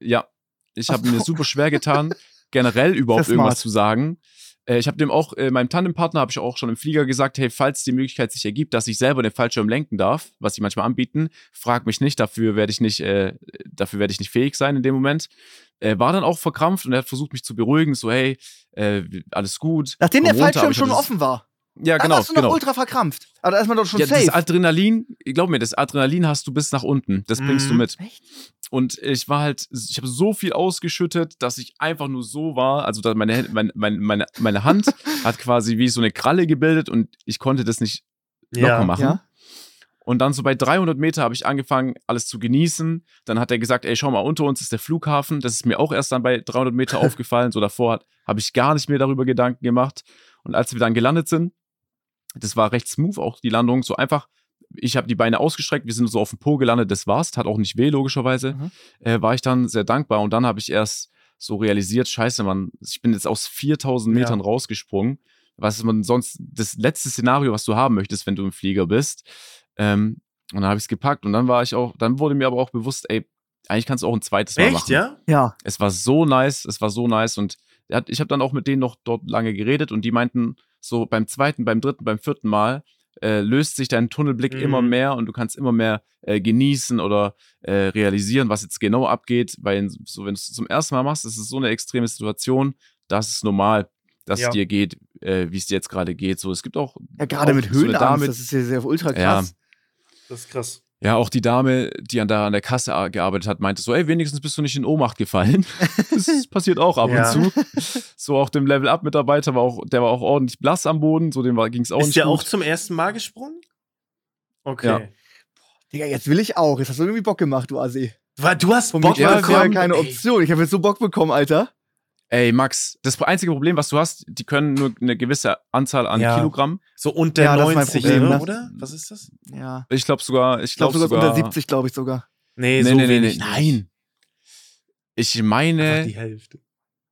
ja, ich habe mir super schwer getan, generell *laughs* überhaupt irgendwas zu sagen. Äh, ich habe dem auch, äh, meinem Tandempartner habe ich auch schon im Flieger gesagt, hey, falls die Möglichkeit sich ergibt, dass ich selber den Fallschirm lenken darf, was sie manchmal anbieten, frag mich nicht, dafür werde ich nicht, äh, dafür werde ich nicht fähig sein in dem Moment. Äh, war dann auch verkrampft und er hat versucht, mich zu beruhigen, so, hey, äh, alles gut. Nachdem der runter, Fallschirm schon offen war. Ja, Da genau, warst du noch genau. ultra verkrampft. Aber da ist man doch schon Ja, das safe. Adrenalin, glaub mir, das Adrenalin hast du bis nach unten. Das bringst du Mhm. mit. Echt? Und ich war halt, ich habe so viel ausgeschüttet, dass ich einfach nur so war. Also dass meine, meine, meine, meine, Hand *laughs* hat quasi wie so eine Kralle gebildet und ich konnte das nicht locker Ja. machen. Ja. Und dann so bei 300 Meter habe ich angefangen, alles zu genießen. Dann hat er gesagt, ey, schau mal, unter uns ist der Flughafen. Das ist mir auch erst dann bei 300 Meter *laughs* aufgefallen. So davor habe ich gar nicht mehr darüber Gedanken gemacht. Und als wir dann gelandet sind, das war recht smooth, auch die Landung, so einfach. Ich habe die Beine ausgestreckt, wir sind so auf dem Po gelandet, das war's, tat auch nicht weh, logischerweise. Mhm. Äh, war ich dann sehr dankbar und dann habe ich erst so realisiert, scheiße, Mann, ich bin jetzt aus 4000 Ja. Metern rausgesprungen. Was man sonst, das letzte Szenario, was du haben möchtest, wenn du im Flieger bist. Ähm, und dann habe ich es gepackt und dann war ich auch, dann wurde mir aber auch bewusst, ey, eigentlich kannst du auch ein zweites Mal Echt, machen. ja? Ja. Es war so nice, es war so nice und hat, ich habe dann auch mit denen noch dort lange geredet und die meinten so beim zweiten, beim dritten, beim vierten Mal äh, löst sich dein Tunnelblick Mhm. immer mehr und du kannst immer mehr äh, genießen oder äh, realisieren, was jetzt genau abgeht, weil so wenn du es zum ersten Mal machst, ist es so eine extreme Situation, das ist normal, dass Ja. es dir geht, äh, wie es dir jetzt gerade geht. So, es gibt auch Ja, gerade auch mit so Höhenangst, Dame, das ist ja sehr ultra Ja. krass. Das ist krass. Ja, auch die Dame, die an der, an der Kasse gearbeitet hat, meinte so, ey, wenigstens bist du nicht in Ohnmacht gefallen. *laughs* das passiert auch ab Ja. und zu. So auch dem Level-Up-Mitarbeiter war auch, der war auch ordentlich blass am Boden, so dem ging es auch ist nicht der gut. auch zum ersten Mal gesprungen? Okay. Ja. Digga, jetzt will ich auch. Jetzt hast du irgendwie Bock gemacht, du Assi. Weil Du hast Von Bock bekommen. vorher keine. Option. Ich habe jetzt so Bock bekommen, Alter. Ey, Max, das einzige Problem, was du hast, die können nur eine gewisse Anzahl an Ja. Kilogramm. So unter Ja, das ist mein 90, Problem, ne? oder? Was ist das? Ja. Ich glaube sogar, ich glaube glaube sogar, unter 70, glaube ich sogar. Nee, Nee, so nee, nee, nee, nein. Ich Einfach meine, die Hälfte.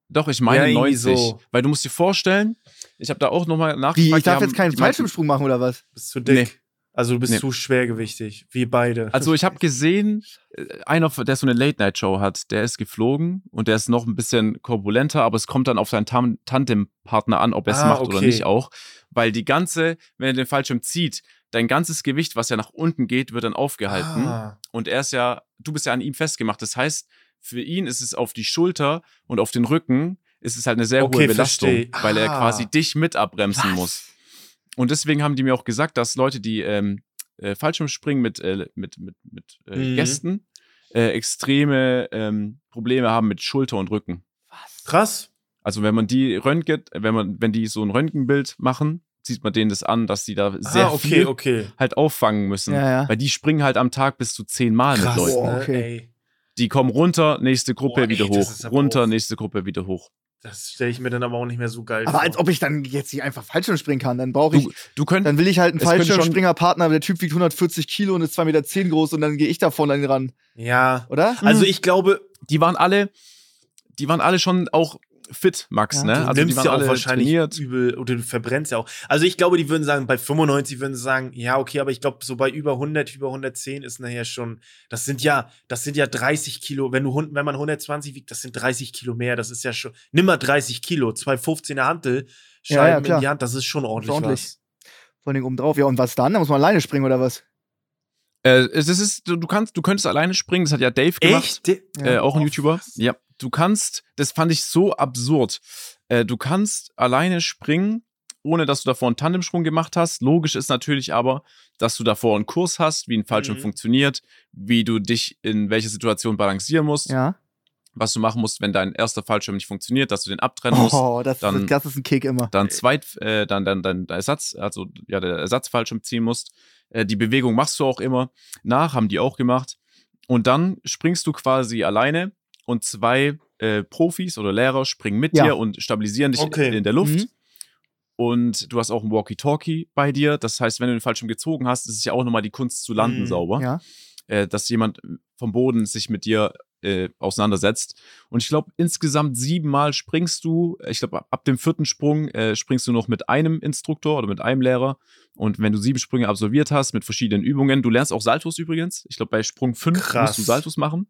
doch, ich meine Ja, irgendwie 90. so. Weil du musst dir vorstellen, ich habe da auch nochmal nachgefragt. Wie, ich darf haben- jetzt keinen Fallschirmsprung machen oder was? Bist zu dick. Nee. Also du bist Nee. zu schwergewichtig. Wir beide. Also ich habe gesehen, äh, einer, der so eine Late-Night-Show hat, der ist geflogen und der ist noch ein bisschen korbulenter, aber es kommt dann auf seinen Tam Tandempartner an, ob er es Ah, macht oder okay. nicht auch. Weil die ganze, wenn er den Fallschirm zieht, dein ganzes Gewicht, was ja nach unten geht, wird dann aufgehalten. Ah. Und er ist ja, du bist ja an ihm festgemacht. Das heißt, für ihn ist es auf die Schulter und auf den Rücken ist es halt eine sehr Okay, hohe Belastung, versteh. weil er Ah. quasi dich mit abbremsen Was? muss. Und deswegen haben die mir auch gesagt, dass Leute, die ähm, äh, Fallschirmspringen mit, äh, mit, mit, mit äh, Mhm. Gästen äh, extreme ähm, Probleme haben mit Schulter und Rücken. Krass. Also wenn man die röntget, wenn man, wenn die so ein Röntgenbild machen, sieht man denen das an, dass die da sehr ah, okay, viel okay. halt auffangen müssen. Ja, ja. Weil die springen halt am Tag bis zu zehnmal mit Leuten. Boah, ne? okay. Ey. Die kommen runter, nächste Gruppe Boah, wieder ey, hoch. Runter, auch- nächste Gruppe wieder hoch. Das stelle ich mir dann aber auch nicht mehr so geil Aber vor. als ob ich dann jetzt nicht einfach Fallschirm springen kann. Dann brauche ich, Du, du könntest. dann will ich halt einen Fallschirmspringerpartner, aber der Typ wiegt 140 Kilo und ist 2,10 Meter groß und dann gehe ich da vorne ran, ja. oder? Also ich glaube, Die waren alle, die waren alle schon auch fit, Max, Ja, ne? du Also die nimmst waren ja auch alle wahrscheinlich trainiert. übel oder du verbrennst ja auch. Also ich glaube, die würden sagen, bei 95 würden sie sagen, ja, okay, aber ich glaube, so bei über 100, über 110 ist nachher schon, das sind ja, das sind ja 30 Kilo. Wenn du, wenn man 120 wiegt, das sind 30 Kilo mehr. Das ist ja schon, nimm mal 30 Kilo, zwei 15er Hantel, Ja, Scheiben ja, in klar. die Hand, das ist schon ordentlich, ordentlich. was. Vor Dingen oben drauf. Ja, und was dann? Da muss man alleine springen oder was? Äh, es ist, du, du kannst, du könntest alleine springen, das hat ja Dave gemacht. Echt? Äh, auch ein YouTuber. Ja. Du kannst, das fand ich so absurd. Äh, du kannst alleine springen, ohne dass du davor einen Tandemsprung gemacht hast. Logisch ist natürlich aber, dass du davor einen Kurs hast, wie ein Fallschirm Mhm. funktioniert, wie du dich in welcher Situation balancieren musst, Ja. was du machen musst, wenn dein erster Fallschirm nicht funktioniert, dass du den abtrennen musst. Oh, das, dann- das ist ein Kick immer. dann zweit, äh, dann, dann, dann der Ersatz, also ja, der Ersatzfallschirm ziehen musst. Äh, die Bewegung machst du auch immer nach, haben die auch gemacht. Und dann springst du quasi alleine und zwei äh, Profis oder Lehrer springen mit Ja. dir und stabilisieren dich Okay. in der Luft. Mhm. Und du hast auch ein Walkie-Talkie bei dir. Das heißt, wenn du den Fallschirm gezogen hast, ist es ja auch nochmal die Kunst zu landen Mhm. sauber. Ja. Äh, dass jemand vom Boden sich mit dir äh, auseinandersetzt. Und ich glaube, insgesamt siebenmal springst du. Ich glaube, ab, ab dem vierten Sprung äh, springst du noch mit einem Instruktor oder mit einem Lehrer. Und wenn du sieben Sprünge absolviert hast mit verschiedenen Übungen, du lernst auch Saltos übrigens. Ich glaube, bei Sprung fünf Krass. musst du Saltos machen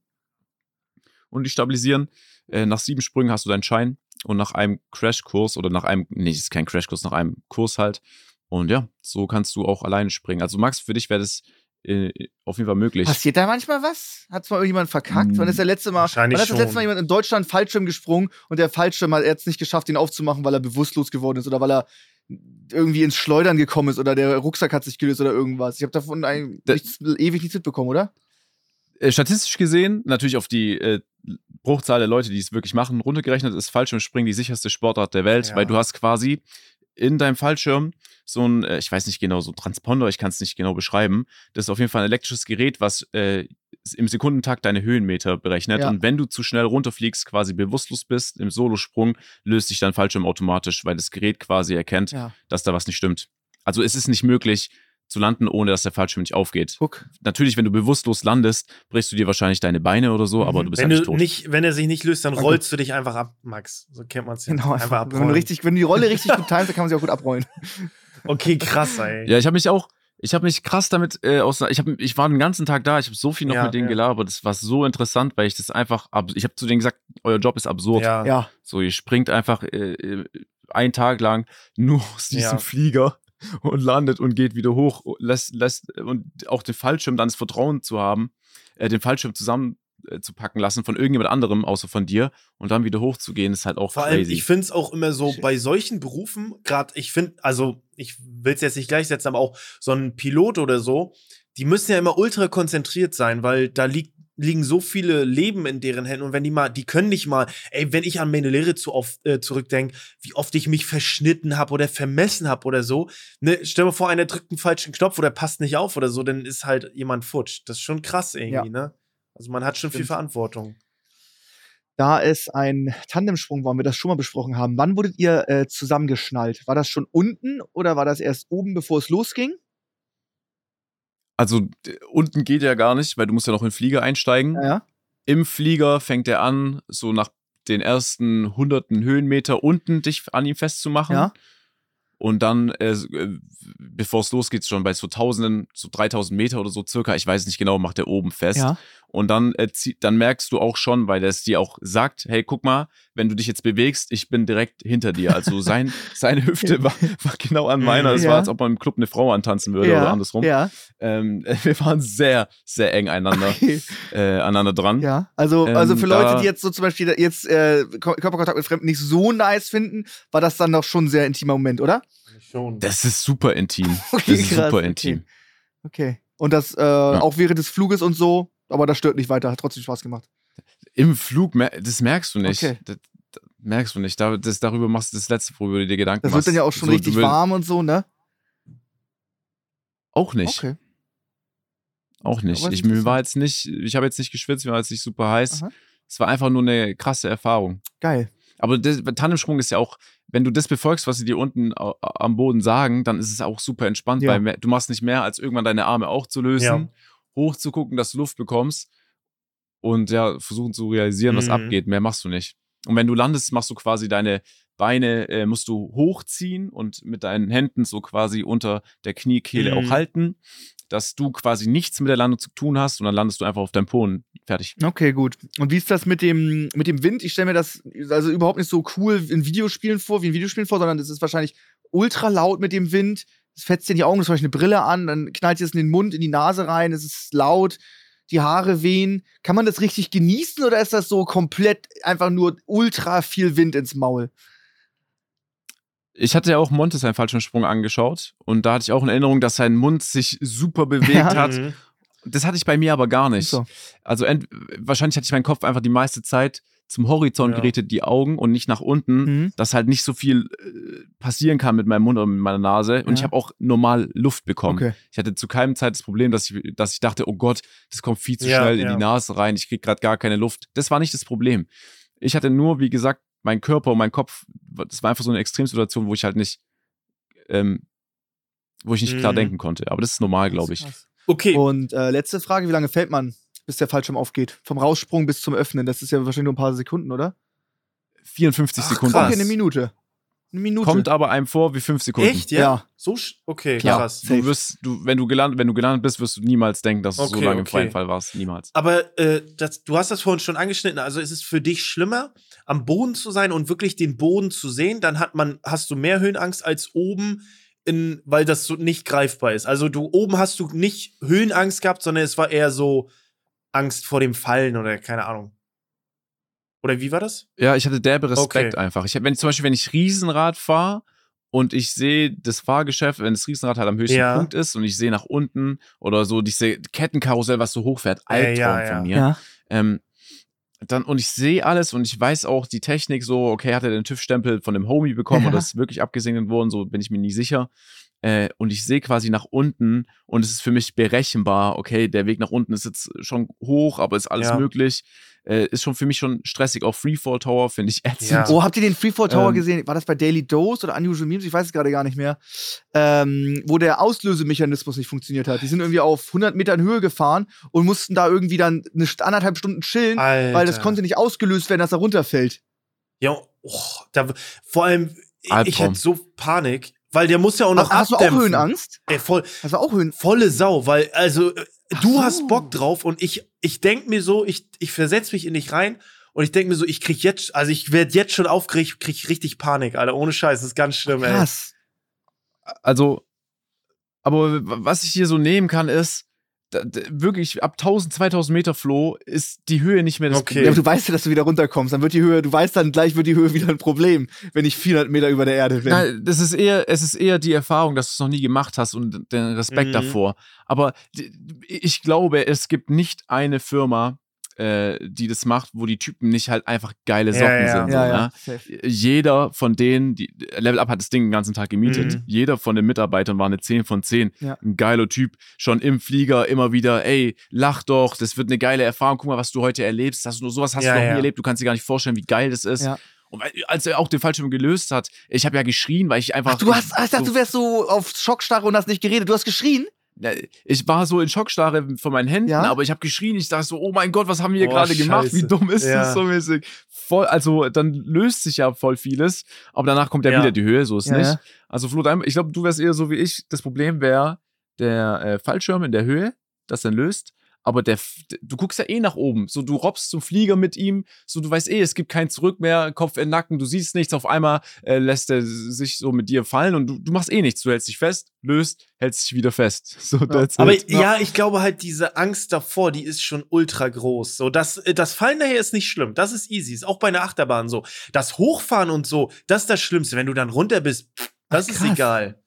und die stabilisieren. Äh, nach sieben Sprüngen hast du deinen Schein und nach einem Crashkurs oder nach einem, nee, das ist kein Crashkurs, nach einem Kurs halt. Und ja, so kannst du auch alleine springen. Also Max, für dich wäre das äh, auf jeden Fall möglich. Passiert da manchmal was? Hat mal irgendjemand verkackt? Mm, Wann ist der letzte Mal, wahrscheinlich wann ist das letzte. Mal jemand in Deutschland Fallschirm gesprungen und der Fallschirm hat jetzt nicht geschafft, ihn aufzumachen, weil er bewusstlos geworden ist oder weil er irgendwie ins Schleudern gekommen ist oder der Rucksack hat sich gelöst oder irgendwas. Ich habe davon eigentlich Da- nichts, ewig nichts mitbekommen, oder? Äh, statistisch gesehen, natürlich auf die äh, Bruchzahl der Leute, die es wirklich machen, runtergerechnet ist Fallschirmspringen die sicherste Sportart der Welt, Ja. weil du hast quasi in deinem Fallschirm so ein, äh, ich weiß nicht genau, so ein Transponder, ich kann es nicht genau beschreiben. Das ist auf jeden Fall ein elektrisches Gerät, was äh, im Sekundentakt deine Höhenmeter berechnet. Ja. Und wenn du zu schnell runterfliegst, quasi bewusstlos bist im Solosprung, löst sich dein Fallschirm automatisch, weil das Gerät quasi erkennt, Ja. dass da was nicht stimmt. Also es ist nicht möglich zu landen, ohne dass der Fallschirm nicht aufgeht. Guck. Natürlich, wenn du bewusstlos landest, brichst du dir wahrscheinlich deine Beine oder so, Mhm. aber du bist Wenn, ja nicht du tot. nicht, wenn er sich nicht löst, dann Okay. rollst du dich einfach ab, Max. So kennt man es ja. Genau, einfach einfach, wenn, du abrollen. richtig, wenn du die Rolle richtig gut timest, dann kann man sie auch gut abrollen. *laughs* Okay, krass, ey. Ja, ich habe mich auch, ich habe mich krass damit äh, aus, ich habe, ich war den ganzen Tag da, ich habe so viel noch Ja, mit denen ja. gelabert, das war so interessant, weil ich das einfach, ich habe zu denen gesagt, euer Job ist absurd. Ja. Ja. So, ihr springt einfach äh, äh, einen Tag lang nur aus diesem Ja. Flieger und landet und geht wieder hoch, und lässt, lässt und auch den Fallschirm dann das Vertrauen zu haben, äh, den Fallschirm zusammen äh, zu packen lassen von irgendjemand anderem, außer von dir, und dann wieder hochzugehen, ist halt auch Vor allem, crazy. ich finde es auch immer so bei solchen Berufen, gerade, ich finde, also ich will es jetzt nicht gleichsetzen, aber auch so ein Pilot oder so, die müssen ja immer ultra konzentriert sein, weil da liegt liegen so viele Leben in deren Händen und wenn die mal, die können nicht mal, ey, wenn ich an meine Lehre zu oft äh, zurückdenke, wie oft ich mich verschnitten habe oder vermessen habe oder so, ne, stell dir vor, einer drückt einen falschen Knopf oder passt nicht auf oder so, dann ist halt jemand futsch. Das ist schon krass irgendwie, Ja. ne? Also man hat schon viel Stimmt. Verantwortung. Da es ein Tandemsprung war, und wir das schon mal besprochen haben, wann wurdet ihr äh, zusammengeschnallt? War das schon unten oder war das erst oben, bevor es losging? Also unten geht ja gar nicht, weil du musst ja noch in den Flieger einsteigen. Ja, ja. Im Flieger fängt er an, so nach den ersten hunderten Höhenmeter unten dich an ihm festzumachen. Ja. Und dann, äh, bevor es losgeht, schon bei so Tausenden, so 3000 Meter oder so circa, ich weiß nicht genau, macht er oben fest. ja. Und dann, äh, dann merkst du auch schon, weil er es dir auch sagt, hey, guck mal, wenn du dich jetzt bewegst, ich bin direkt hinter dir. Also sein, *laughs* seine Hüfte war, war genau an meiner. Es Ja. war, als ob man im Club eine Frau antanzen würde ja. oder andersrum. Ja. Ähm, *laughs* wir waren sehr, sehr eng einander, *laughs* Okay. äh, aneinander dran. Ja, also, Ähm, also für Leute, die jetzt so zum Beispiel jetzt äh, Ko- Körperkontakt mit Fremden nicht so nice finden, war das dann doch schon ein sehr intimer Moment, oder? Schon. Das ist super intim. *laughs* Okay, das ist krass, super okay. intim. Okay. Und das äh, auch während des Fluges und so, aber das stört nicht weiter, hat trotzdem Spaß gemacht. Im Flug, das merkst du nicht. Okay. Das, das merkst du nicht. Da, das, darüber machst du das letzte, worüber du dir Gedanken Das machst. wird dann ja auch schon So, richtig warm und so, ne? Auch nicht. Okay. Auch nicht. Ich, mir war jetzt nicht, ich habe jetzt nicht geschwitzt, mir war jetzt nicht super heiß. Aha. Es war einfach nur eine krasse Erfahrung. Geil. Aber das, Tandemsprung ist ja auch, wenn du das befolgst, was sie dir unten am Boden sagen, dann ist es auch super entspannt, Ja. weil du machst nicht mehr, als irgendwann deine Arme auch zu lösen, Ja. hochzugucken, dass du Luft bekommst und ja, versuchen zu realisieren, was Mhm. abgeht. Mehr machst du nicht. Und wenn du landest, machst du quasi deine Beine, äh, musst du hochziehen und mit deinen Händen so quasi unter der Kniekehle Mhm. auch halten, dass du quasi nichts mit der Landung zu tun hast und dann landest du einfach auf deinem Po und fertig. Okay, gut. Und wie ist das mit dem, mit dem Wind? Ich stelle mir das also überhaupt nicht so cool in Videospielen vor, wie in Videospielen vor, sondern es ist wahrscheinlich ultra laut mit dem Wind. Es fetzt dir in die Augen, zum Beispiel eine Brille an, dann knallt es in den Mund, in die Nase rein, es ist laut, die Haare wehen. Kann man das richtig genießen oder ist das so komplett einfach nur ultra viel Wind ins Maul? Ich hatte ja auch Montes seinen Fallschirmsprung angeschaut und da hatte ich auch in Erinnerung, dass sein Mund sich super bewegt Ja. hat. Mhm. Das hatte ich bei mir aber gar nicht. So. Also wahrscheinlich hatte ich meinen Kopf einfach die meiste Zeit zum Horizont Ja. gerichtet, die Augen und nicht nach unten, Mhm. dass halt nicht so viel äh, passieren kann mit meinem Mund oder mit meiner Nase. Und ich Ja. habe auch normal Luft bekommen. Okay. Ich hatte zu keinem Zeit das Problem, dass ich, dass ich dachte, oh Gott, das kommt viel zu Ja, schnell in ja. die Nase rein, ich krieg gerade gar keine Luft. Das war nicht das Problem. Ich hatte nur, wie gesagt, mein Körper und mein Kopf, das war einfach so eine Extremsituation, wo ich halt nicht, ähm, wo ich nicht klar Mhm. denken konnte. Aber das ist normal, glaube ich. Okay, Und äh, letzte Frage, wie lange fällt man bis der Fallschirm aufgeht? Vom Raussprung bis zum Öffnen. Das ist ja wahrscheinlich nur ein paar Sekunden, oder? 54 Ach, Sekunden. krass. Okay, eine Minute. Eine Minute. Kommt aber einem vor wie fünf Sekunden. Echt, ja? Ja. So, sch- okay, Klar. krass. Du wirst, du, wenn du gelandet, wenn du gelandet bist, wirst du niemals denken, dass du so Okay, lange im okay. freien Fall warst. Niemals. Aber äh, das, du hast das vorhin schon angeschnitten. Also ist es für dich schlimmer, am Boden zu sein und wirklich den Boden zu sehen? Dann hat man, hast du mehr Höhenangst als oben, in, weil das so nicht greifbar ist. Also du oben hast du nicht Höhenangst gehabt, sondern es war eher so Angst vor dem Fallen oder keine Ahnung. Oder wie war das? Ja, ich hatte derbe Respekt Okay. einfach. Ich hab, wenn zum Beispiel, wenn ich Riesenrad fahre und ich sehe das Fahrgeschäft, wenn das Riesenrad halt am höchsten Ja. Punkt ist und ich sehe nach unten oder so diese Kettenkarussell, was so hochfährt, Albtraum ja, ja. von mir. Ja. Ähm, dann, und ich sehe alles und ich weiß auch die Technik so, okay, hat er den TÜV-Stempel von dem Homie bekommen Ja. oder ist wirklich abgesegnet worden, so bin ich mir nie sicher. Äh, und ich sehe quasi nach unten und es ist für mich berechenbar, okay, der Weg nach unten ist jetzt schon hoch, aber ist alles Ja. möglich. Äh, ist schon für mich schon stressig. Auch Freefall Tower finde ich ätzend. Ja. Oh, habt ihr den Freefall Tower Ähm. gesehen? War das bei Daily Dose oder Unusual Memes? Ich weiß es gerade gar nicht mehr. Ähm, wo der Auslösemechanismus nicht funktioniert hat. Die sind irgendwie auf 100 Metern Höhe gefahren und mussten da irgendwie dann eine anderthalb Stunden chillen, Alter. weil das konnte nicht ausgelöst werden, dass er runterfällt. Ja, oh, da, vor allem, ich Albtraum. hatte so Panik, weil der muss ja auch noch Hast, hast du auch abdämpfen. Höhenangst? Ey, voll, Hast du auch Höhen? volle Sau, weil, also, äh, Ach du so. hast Bock drauf und ich, ich denk mir so, ich, ich versetz mich in dich rein und ich denk mir so, ich krieg jetzt, also ich werd jetzt schon aufgeregt, krieg richtig Panik, Alter, ohne Scheiß, das ist ganz schlimm, ey. Krass. Also, aber was ich hier so nehmen kann, ist, wirklich ab 1000, 2000 Meter Floh ist die Höhe nicht mehr das Okay. Ja, aber Problem. du weißt ja, dass du wieder runterkommst. Dann wird die Höhe, du weißt dann gleich wird die Höhe wieder ein Problem, wenn ich 400 Meter über der Erde bin. Nein, das ist eher, es ist eher die Erfahrung, dass du es noch nie gemacht hast und den Respekt Mhm. davor. Aber ich glaube, es gibt nicht eine Firma, äh, die das macht, wo die Typen nicht halt einfach geile Ja, Socken ja. sind. so, ja, ne? ja. Jeder von denen, die, Level Up hat das Ding den ganzen Tag gemietet. Mhm. Jeder von den Mitarbeitern war eine 10 von 10. Ja. Ein geiler Typ. Schon im Flieger immer wieder, ey, lach doch, das wird eine geile Erfahrung. Guck mal, was du heute erlebst. Hast du, sowas hast Ja, du noch ja. nie erlebt. Du kannst dir gar nicht vorstellen, wie geil das ist. Ja. Und als er auch den Fallschirm gelöst hat, ich habe ja geschrien, weil ich einfach. Ach, du hast, ich dachte, so du wärst so auf Schockstarre und hast nicht geredet. Du hast geschrien? Ich war so in Schockstarre von meinen Händen, Ja? aber ich habe geschrien. Ich dachte so, oh mein Gott, was haben wir hier Oh, gerade gemacht? Wie dumm ist Ja. das so mäßig? Voll, also dann löst sich ja voll vieles, aber danach kommt ja, Ja. wieder die Höhe, so ist Ja, nicht. ja. Also Flo, ich glaube, du wärst eher so wie ich. Das Problem wäre der äh, Fallschirm in der Höhe, das dann löst. Aber der, du guckst ja eh nach oben. So, du robbst zum Flieger mit ihm. So, du weißt eh, es gibt kein Zurück mehr, Kopf in den Nacken, du siehst nichts. Auf einmal äh, lässt er sich so mit dir fallen und du, du machst eh nichts. Du hältst dich fest, löst, hältst dich wieder fest. *laughs* So, that's Aber it. ja. ich glaube halt, diese Angst davor, die ist schon ultra groß. So, das, äh, das Fallen daher ist nicht schlimm. Das ist easy. Ist auch bei einer Achterbahn so. Das Hochfahren und so, das ist das Schlimmste. Wenn du dann runter bist, pff, das Ach, ist egal.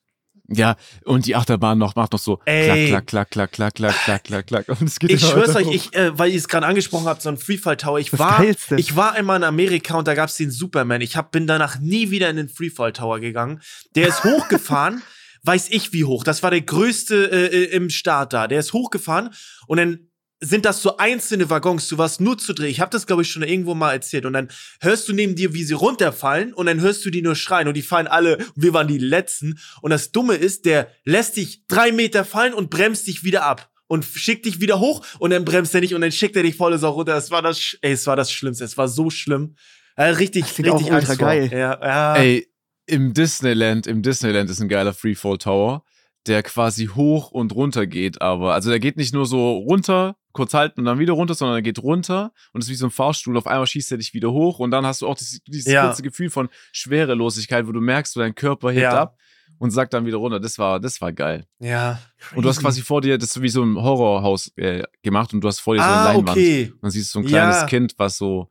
Ja, und die Achterbahn noch macht noch so Ey. klack, klack, klack, klack, klack, klack, klack, klack. Und es geht Ich schwör's euch, ich, äh, weil ihr es gerade angesprochen habt, so ein Freefall Tower. Ich Das war, Geilste. ich war einmal in Amerika und da gab's den Superman. Ich hab, bin danach nie wieder in den Freefall Tower gegangen. Der ist hochgefahren, *laughs* weiß ich wie hoch. Das war der größte äh, äh, im Start da. Der ist hochgefahren und dann sind das so einzelne Waggons, du warst nur zu drehen. Ich habe das, glaube ich, schon irgendwo mal erzählt. Und dann hörst du neben dir, wie sie runterfallen und dann hörst du die nur schreien und die fallen alle, und wir waren die Letzten. Und das Dumme ist, der lässt dich drei Meter fallen und bremst dich wieder ab. Und schickt dich wieder hoch und dann bremst er nicht und dann schickt er dich voll so runter. Es war das, ey, es war das Schlimmste. Es war so schlimm. Äh, richtig, Das richtig auch ultra Angst geil. Ja, ja. Ey, im Disneyland, im Disneyland ist ein geiler Freefall Tower, der quasi hoch und runter geht, aber also der geht nicht nur so runter, kurz halten und dann wieder runter, sondern er geht runter und ist wie so ein Fahrstuhl. Auf einmal schießt er dich wieder hoch und dann hast du auch dieses, dieses Ja. kurze Gefühl von Schwerelosigkeit, wo du merkst, so dein Körper hebt Ja. ab und sagt dann wieder runter. Das war, das war geil. ja. Und du hast quasi vor dir, das ist wie so ein Horrorhaus äh, gemacht und du hast vor dir so eine Ah, Leinwand. okay. Und siehst so ein kleines Ja. Kind, was so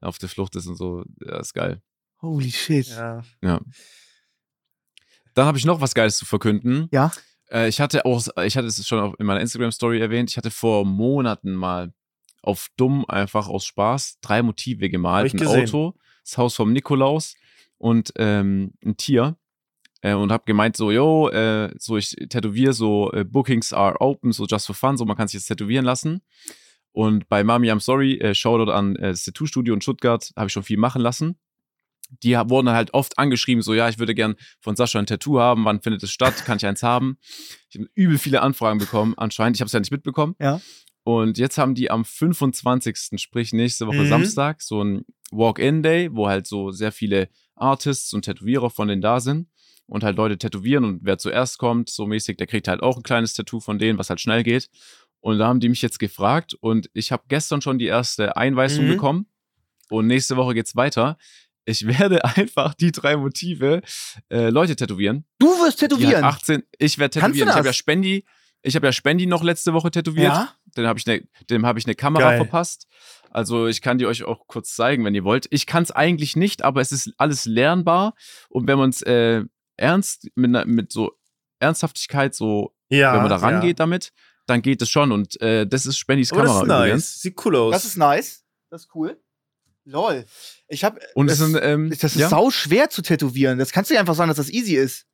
auf der Flucht ist und so. Ja, ist geil. Holy shit. Ja. Ja. Dann habe ich noch was Geiles zu verkünden. Ja. Äh, ich hatte auch, ich hatte es schon in meiner Instagram-Story erwähnt, ich hatte vor Monaten mal auf dumm einfach aus Spaß drei Motive gemalt. Ein. Auto, das Haus vom Nikolaus und ähm, ein Tier. Äh, und habe gemeint, so, yo, äh, so ich tätowiere so, äh, Bookings are open, so just for fun, so man kann sich jetzt tätowieren lassen. Und bei Mami I'm Sorry, äh, Shoutout an äh, das Tattoo-Studio in Stuttgart, habe ich schon viel machen lassen. Die wurden halt oft angeschrieben, so, ja, ich würde gern von Sascha ein Tattoo haben, wann findet es statt, kann ich eins haben? Ich habe übel viele Anfragen bekommen, anscheinend, ich habe es ja nicht mitbekommen. Ja. Und jetzt haben die am 25., sprich nächste Woche Mhm. Samstag, so ein Walk-In-Day, wo halt so sehr viele Artists und Tätowierer von denen da sind und halt Leute tätowieren und wer zuerst kommt, so mäßig, der kriegt halt auch ein kleines Tattoo von denen, was halt schnell geht. Und da haben die mich jetzt gefragt und ich habe gestern schon die erste Einweisung Mhm. bekommen und nächste Woche geht's weiter. Ich werde *laughs* einfach die drei Motive äh, Leute tätowieren. Du wirst tätowieren. 18, ich werde tätowieren. Ich habe ja das? Spendi, ich habe ja Spendi noch letzte Woche tätowiert. Ja? Den habe ich ne, dem habe ich eine Kamera Geil. verpasst. Also ich kann die euch auch kurz zeigen, wenn ihr wollt. Ich kann es eigentlich nicht, aber es ist alles lernbar. Und wenn man es äh, ernst mit, mit so Ernsthaftigkeit so, Ja. wenn man da ja. rangeht damit, dann geht es schon. Und äh, das ist Spendys Aber das Kamera ist nice. übrigens. Sieht cool aus. Das ist nice. Das ist cool. Lol. Ich hab. Und das, es sind, ähm, das ist ja, sau schwer zu tätowieren. Das kannst du nicht einfach sagen, dass das easy ist.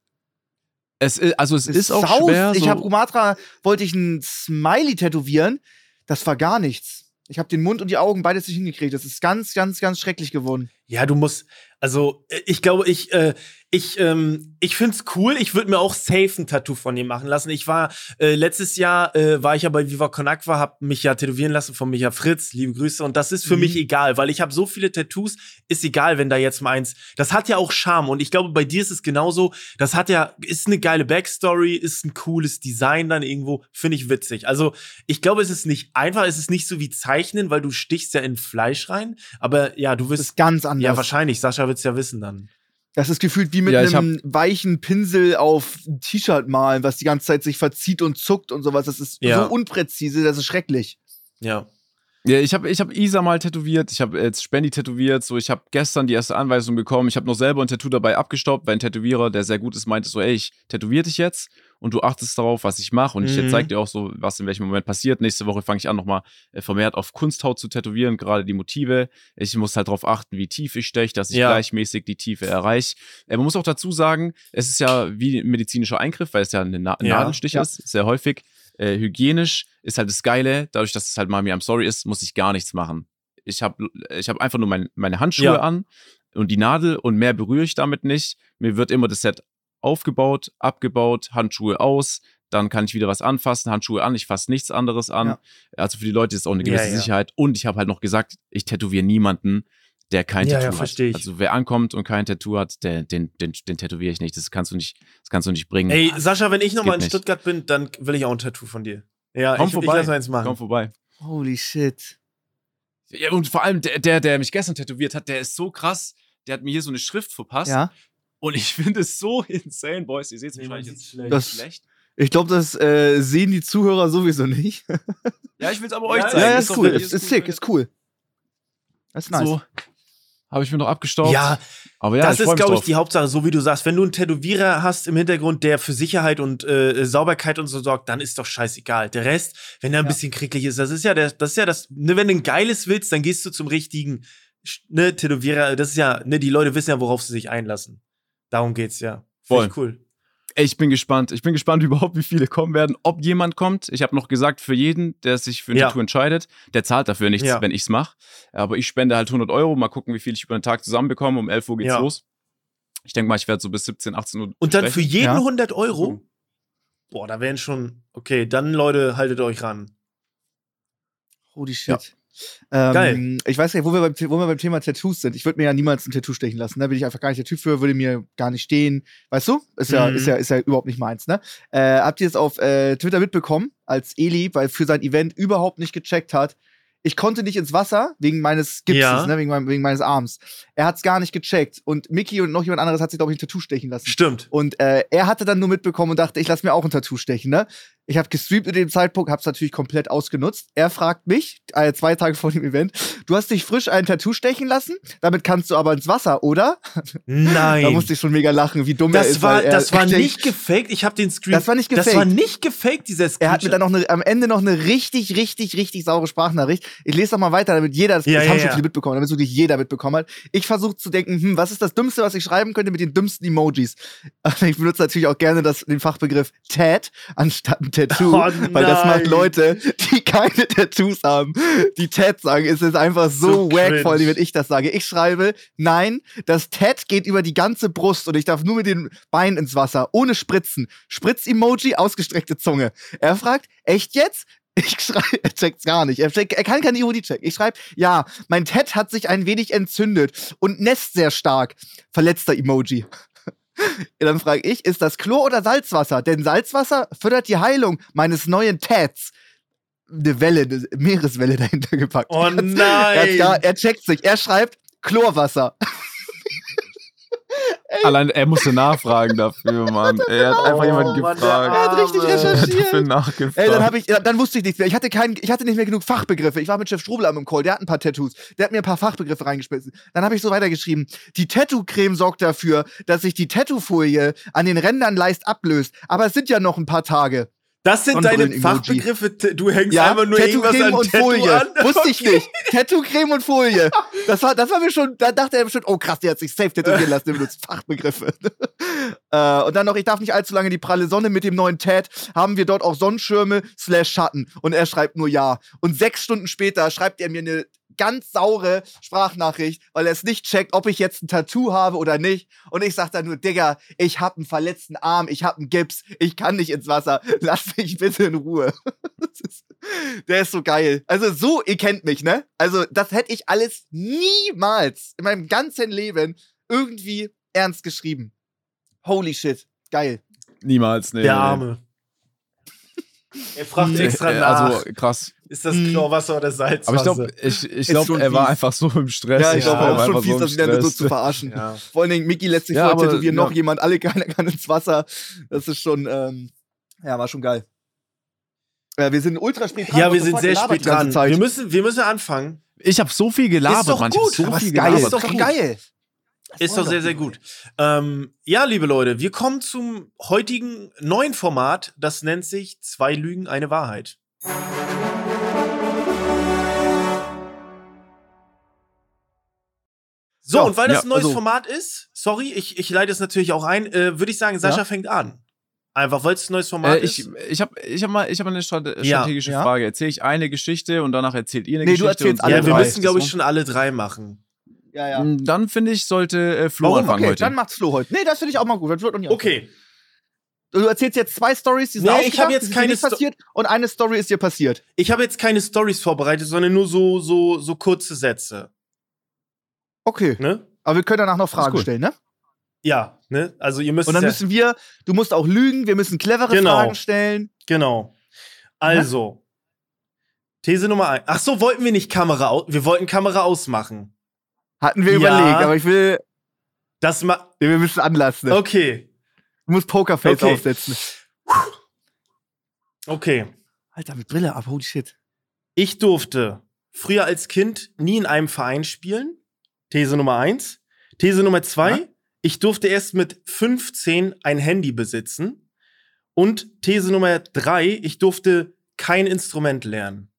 es ist, also es ist auch sau- schwer. Ich so, habe Rumatra, wollte ich ein Smiley tätowieren. Das war gar nichts. Ich habe den Mund und die Augen beides nicht hingekriegt. Das ist ganz, ganz, ganz schrecklich geworden. Ja, du musst, also äh, ich glaube, ich, äh, ich, ähm, ich find's cool. Ich würde mir auch safe ein Tattoo von ihm machen lassen. Ich war äh, letztes Jahr äh, war ich ja bei Viva Con Aqua, hab mich ja tätowieren lassen von Micha Fritz. Liebe Grüße. Und das ist für Mhm. mich egal, weil ich habe so viele Tattoos. Ist egal, wenn da jetzt mal eins. Das hat ja auch Charme. Und ich glaube, bei dir ist es genauso. Das hat ja, ist eine geile Backstory, ist ein cooles Design dann irgendwo. Finde ich witzig. Also ich glaube, es ist nicht einfach. Es ist nicht so wie Zeichnen, weil du stichst ja in Fleisch rein. Aber ja, du Das wirst ist ganz anders. Ja, wahrscheinlich. Sascha wird's ja wissen dann. Das ist gefühlt wie mit Ja, einem weichen Pinsel auf ein T-Shirt malen, was die ganze Zeit sich verzieht und zuckt und sowas. Das ist Ja. so unpräzise, das ist schrecklich. Ja. Ja, ich habe ich hab Isa mal tätowiert, ich habe jetzt Spendi tätowiert, so ich habe gestern die erste Anweisung bekommen. Ich habe noch selber ein Tattoo dabei abgestaubt, weil ein Tätowierer, der sehr gut ist, meinte so, ey, ich tätowiere dich jetzt und du achtest darauf, was ich mache und ich Mhm. zeig dir auch so, was in welchem Moment passiert. Nächste Woche fange ich an, nochmal äh, vermehrt auf Kunsthaut zu tätowieren, gerade die Motive. Ich muss halt darauf achten, wie tief ich steche, dass ich Ja. gleichmäßig die Tiefe erreiche. Äh, man muss auch dazu sagen, es ist ja wie ein medizinischer Eingriff, weil es ja ein Na Ja. Nadelstich Ja. ist, sehr häufig. Äh, hygienisch ist halt das Geile, dadurch, dass es halt Mami I'm sorry ist, muss ich gar nichts machen. Ich habe ich hab einfach nur mein, meine Handschuhe Ja. an und die Nadel und mehr berühre ich damit nicht. Mir wird immer das Set aufgebaut, abgebaut, Handschuhe aus, dann kann ich wieder was anfassen, Handschuhe an, ich fasse nichts anderes an. Ja. Also für die Leute ist es auch eine gewisse ja. Sicherheit. Und ich habe halt noch gesagt, ich tätowiere niemanden, der kein Ja, ja, Tattoo versteh hat. ich. Also wer ankommt und kein Tattoo hat, der, den, den, den tätowiere ich nicht. Das kannst du nicht, das kannst du nicht bringen. Ey, Sascha, wenn ich nochmal in nicht. Stuttgart bin, dann will ich auch ein Tattoo von dir. Ja, Komm ich, ich vorbei. lass mal eins machen. Komm vorbei. Holy shit. Ja, und vor allem der, der, der mich gestern tätowiert hat, der ist so krass. Der hat mir hier so eine Schrift verpasst. Ja. Und ich finde es so *laughs* insane, Boys. Ihr seht es wahrscheinlich jetzt schlecht. Das- schlecht. Ich glaube, das äh, sehen die Zuhörer sowieso nicht. Ja, ich will es aber Ja, euch ja, zeigen. ja, ja, Ist ist cool. Ist, ist sick, ist cool. Das ist nice. So. Habe ich mir noch abgestaubt. Ja, aber ja, das ist, glaube ich, die Hauptsache, so wie du sagst. Wenn du einen Tätowierer hast im Hintergrund, der für Sicherheit und äh, Sauberkeit und so sorgt, dann ist doch scheißegal. Der Rest, wenn er ein Ja. bisschen kricklig ist, das ist ja der, das ist ja das, ne, wenn du ein geiles willst, dann gehst du zum richtigen, ne, Tätowierer. Das ist ja, ne, die Leute wissen ja, worauf sie sich einlassen. Darum geht's ja. Ich cool. Ich bin gespannt. Ich bin gespannt *laughs* überhaupt, wie viele kommen werden, ob jemand kommt. Ich habe noch gesagt, für jeden, der sich für ein Ja. Tattoo entscheidet, der zahlt dafür nichts, Ja. wenn ich's mache. Aber ich spende halt 100 Euro. Mal gucken, wie viel ich über den Tag zusammenbekomme. Um 11 Uhr geht's Ja. los. Ich denke mal, ich werde so bis 17, 18 Uhr. Und dann für sprechen. jeden Ja. 100 Euro? Boah, da wären schon, okay, dann Leute, haltet euch ran. Holy shit. Ähm, Geil. Ich weiß gar nicht, wo wir, beim, wo wir beim Thema Tattoos sind. Ich würde mir ja niemals ein Tattoo stechen lassen. Da bin ich einfach gar nicht der Typ für, würde mir gar nicht stehen. Weißt du? Ist ja, Mhm. ist ja, ist ja überhaupt nicht meins, ne? Äh, habt ihr es auf äh, Twitter mitbekommen, als Eli, weil für sein Event überhaupt nicht gecheckt hat, ich konnte nicht ins Wasser wegen meines Gipses, Ja. ne, wegen, meinem, wegen meines Arms. Er hat es gar nicht gecheckt. Und Mickey und noch jemand anderes hat sich, glaube ich, ein Tattoo stechen lassen. Stimmt. Und äh, er hatte dann nur mitbekommen und dachte, ich lasse mir auch ein Tattoo stechen, ne? Ich habe gestreamt in dem Zeitpunkt, hab's natürlich komplett ausgenutzt. Er fragt mich, äh, zwei Tage vor dem Event, du hast dich frisch ein Tattoo stechen lassen? Damit kannst du aber ins Wasser, oder? Nein. Da musste ich schon mega lachen, wie dumm er das ist. war, er, das war nicht gefaked. Ich habe den Screen. Das war nicht Das gefaked. war nicht gefaked, dieser Screen. Er hat mir dann noch eine, am Ende noch eine richtig, richtig, richtig saure Sprachnachricht. Ich lese doch mal weiter, damit jeder, das, Ja, das ja, haben schon ja. viele mitbekommen, damit es wirklich jeder mitbekommen hat. Ich versuche zu denken, hm, was ist das Dümmste, was ich schreiben könnte mit den dümmsten Emojis? Aber *laughs* ich benutze natürlich auch gerne das, den Fachbegriff Tat anstatt ein Tattoo, Oh, weil das macht. Leute, die keine *laughs* Tattoos haben, die Tat sagen. Es ist einfach so, So wack, cringe. vor allem, wenn ich das sage. Ich schreibe, nein, das Tat geht über die ganze Brust und ich darf nur mit den Beinen ins Wasser, ohne Spritzen. Spritz-Emoji, ausgestreckte Zunge. Er fragt, echt jetzt? Ich schreibe, er checkt's gar nicht. Er, check, er kann keine Ironie checken. Ich schreibe, ja, mein Ted hat sich ein wenig entzündet und nässt sehr stark. Verletzter Emoji. *laughs* Dann frage ich, ist das Chlor oder Salzwasser? Denn Salzwasser fördert die Heilung meines neuen Teds. Eine Welle, eine Meereswelle dahinter gepackt. Oh *laughs* Er, nein! gar, er checkt sich. Er schreibt Chlorwasser. *laughs* Allein er musste nachfragen dafür, *laughs* Mann. Er hat einfach Oh, jemanden Mann, gefragt. Er hat richtig Arme. Er hat recherchiert. dafür nachgefragt. Ey, dann habe ich, dann wusste ich nichts mehr. Ich hatte keinen, ich hatte nicht mehr genug Fachbegriffe. Ich war mit Chef Strobel am Call, der hat ein paar Tattoos. Der hat mir ein paar Fachbegriffe reingeschmissen. Dann habe ich so weitergeschrieben. Die Tattoo-Creme sorgt dafür, dass sich die Tattoo-Folie an den Rändern leicht ablöst. Aber es sind ja noch ein paar Tage. Das sind deine. Fachbegriffe. Du hängst Ja, einfach nur irgendwas Tattoo-Creme an und Tattoo Folie. an. *laughs* Wusste ich nicht. Tattoo-Creme und Folie. Das war, das war mir schon, da dachte er bestimmt, oh krass, der hat sich safe tätowieren lassen, der benutzt Fachbegriffe. *laughs* äh, und dann noch, ich darf nicht allzu lange die pralle Sonne mit dem neuen Tat. Haben wir dort auch Sonnenschirme slash Schatten. Und er schreibt nur ja. Und sechs Stunden später schreibt er mir eine ganz saure Sprachnachricht, weil er es nicht checkt, ob ich jetzt ein Tattoo habe oder nicht. Und ich sag dann nur, Digga, ich hab einen verletzten Arm, ich hab einen Gips, ich kann nicht ins Wasser. *laughs* Lass mich bitte in Ruhe. *laughs* Das ist, der ist so geil. Also so, ihr kennt mich, ne? Also das hätte ich alles niemals in meinem ganzen Leben irgendwie ernst geschrieben. Holy shit. Geil. Niemals, nee. Der nee. Arme. Er fragt Nee, extra Äh, nach. Also krass. ist das Mhm. Chlorwasser oder Salzwasser? Aber ich glaube, ich, ich glaub, schon er war einfach so im Stress. Ja, ich Ja, glaube war auch schon einfach fies, im das wieder so zu verarschen. ja. Vor allen Dingen, Mickey lässt sich Ja, vorher tätowieren, ja. noch jemand, alle keiner kann *laughs* ins Wasser. Das ist schon, ähm, ja, war schon geil. Äh, wir sind ultra spät dran. ja, wir sind sehr spät dran. Wir müssen, wir müssen anfangen. Ich habe so viel gelabert, Ist doch Mann. Ich hab gut, so Aber viel ist geil, ist doch geil. Ist doch sehr, sehr gut. Ähm, ja, liebe Leute, wir kommen zum heutigen neuen Format. Das nennt sich Zwei Lügen, eine Wahrheit. So, Ja, und weil das ja, ein neues also- Format ist, sorry, ich, ich leite es natürlich auch ein, äh, würde ich sagen, Sascha Ja. fängt an. Einfach, weil es ein neues Format Äh, ich ist. ich habe ich hab mal, ich hab mal eine Ja. strategische Ja. Frage. Erzähle ich eine Geschichte und danach erzählt ihr eine Nee, du Geschichte? erzählst und- alle Ja, wir drei. müssen, glaube ich, schon alle drei machen. Ja, ja. Mm, Dann finde ich, sollte äh, Flo Warum? anfangen Okay, heute. dann macht's Flo heute. Nee, das finde ich auch mal gut. Das wird noch nie Okay. Du erzählst jetzt zwei Stories, die sind Nee, ich ausgedacht, hab jetzt die sind keine nicht Sto- passiert und eine Story ist dir passiert. Ich habe jetzt keine Stories vorbereitet, sondern nur so, so, so kurze Sätze. Okay. Ne? Aber wir können danach noch Fragen stellen, ne? Ja, ne? Also ihr müsst Und dann ja, müssen wir, du musst auch lügen, wir müssen clevere Genau. Fragen stellen. Genau. Also, These Nummer eins. Ach so, wollten wir nicht Kamera aus? Wir wollten Kamera ausmachen. Hatten wir Ja. überlegt, aber ich will, Das ma wir müssen anlassen. Okay. Du musst Pokerface Okay. aufsetzen. Okay. Alter, mit Brille ab, holy shit. Ich durfte früher als Kind nie in einem Verein spielen. These Nummer eins. These Nummer zwei. Ja. Ich durfte erst mit 15 ein Handy besitzen. Und These Nummer drei. Ich durfte kein Instrument lernen.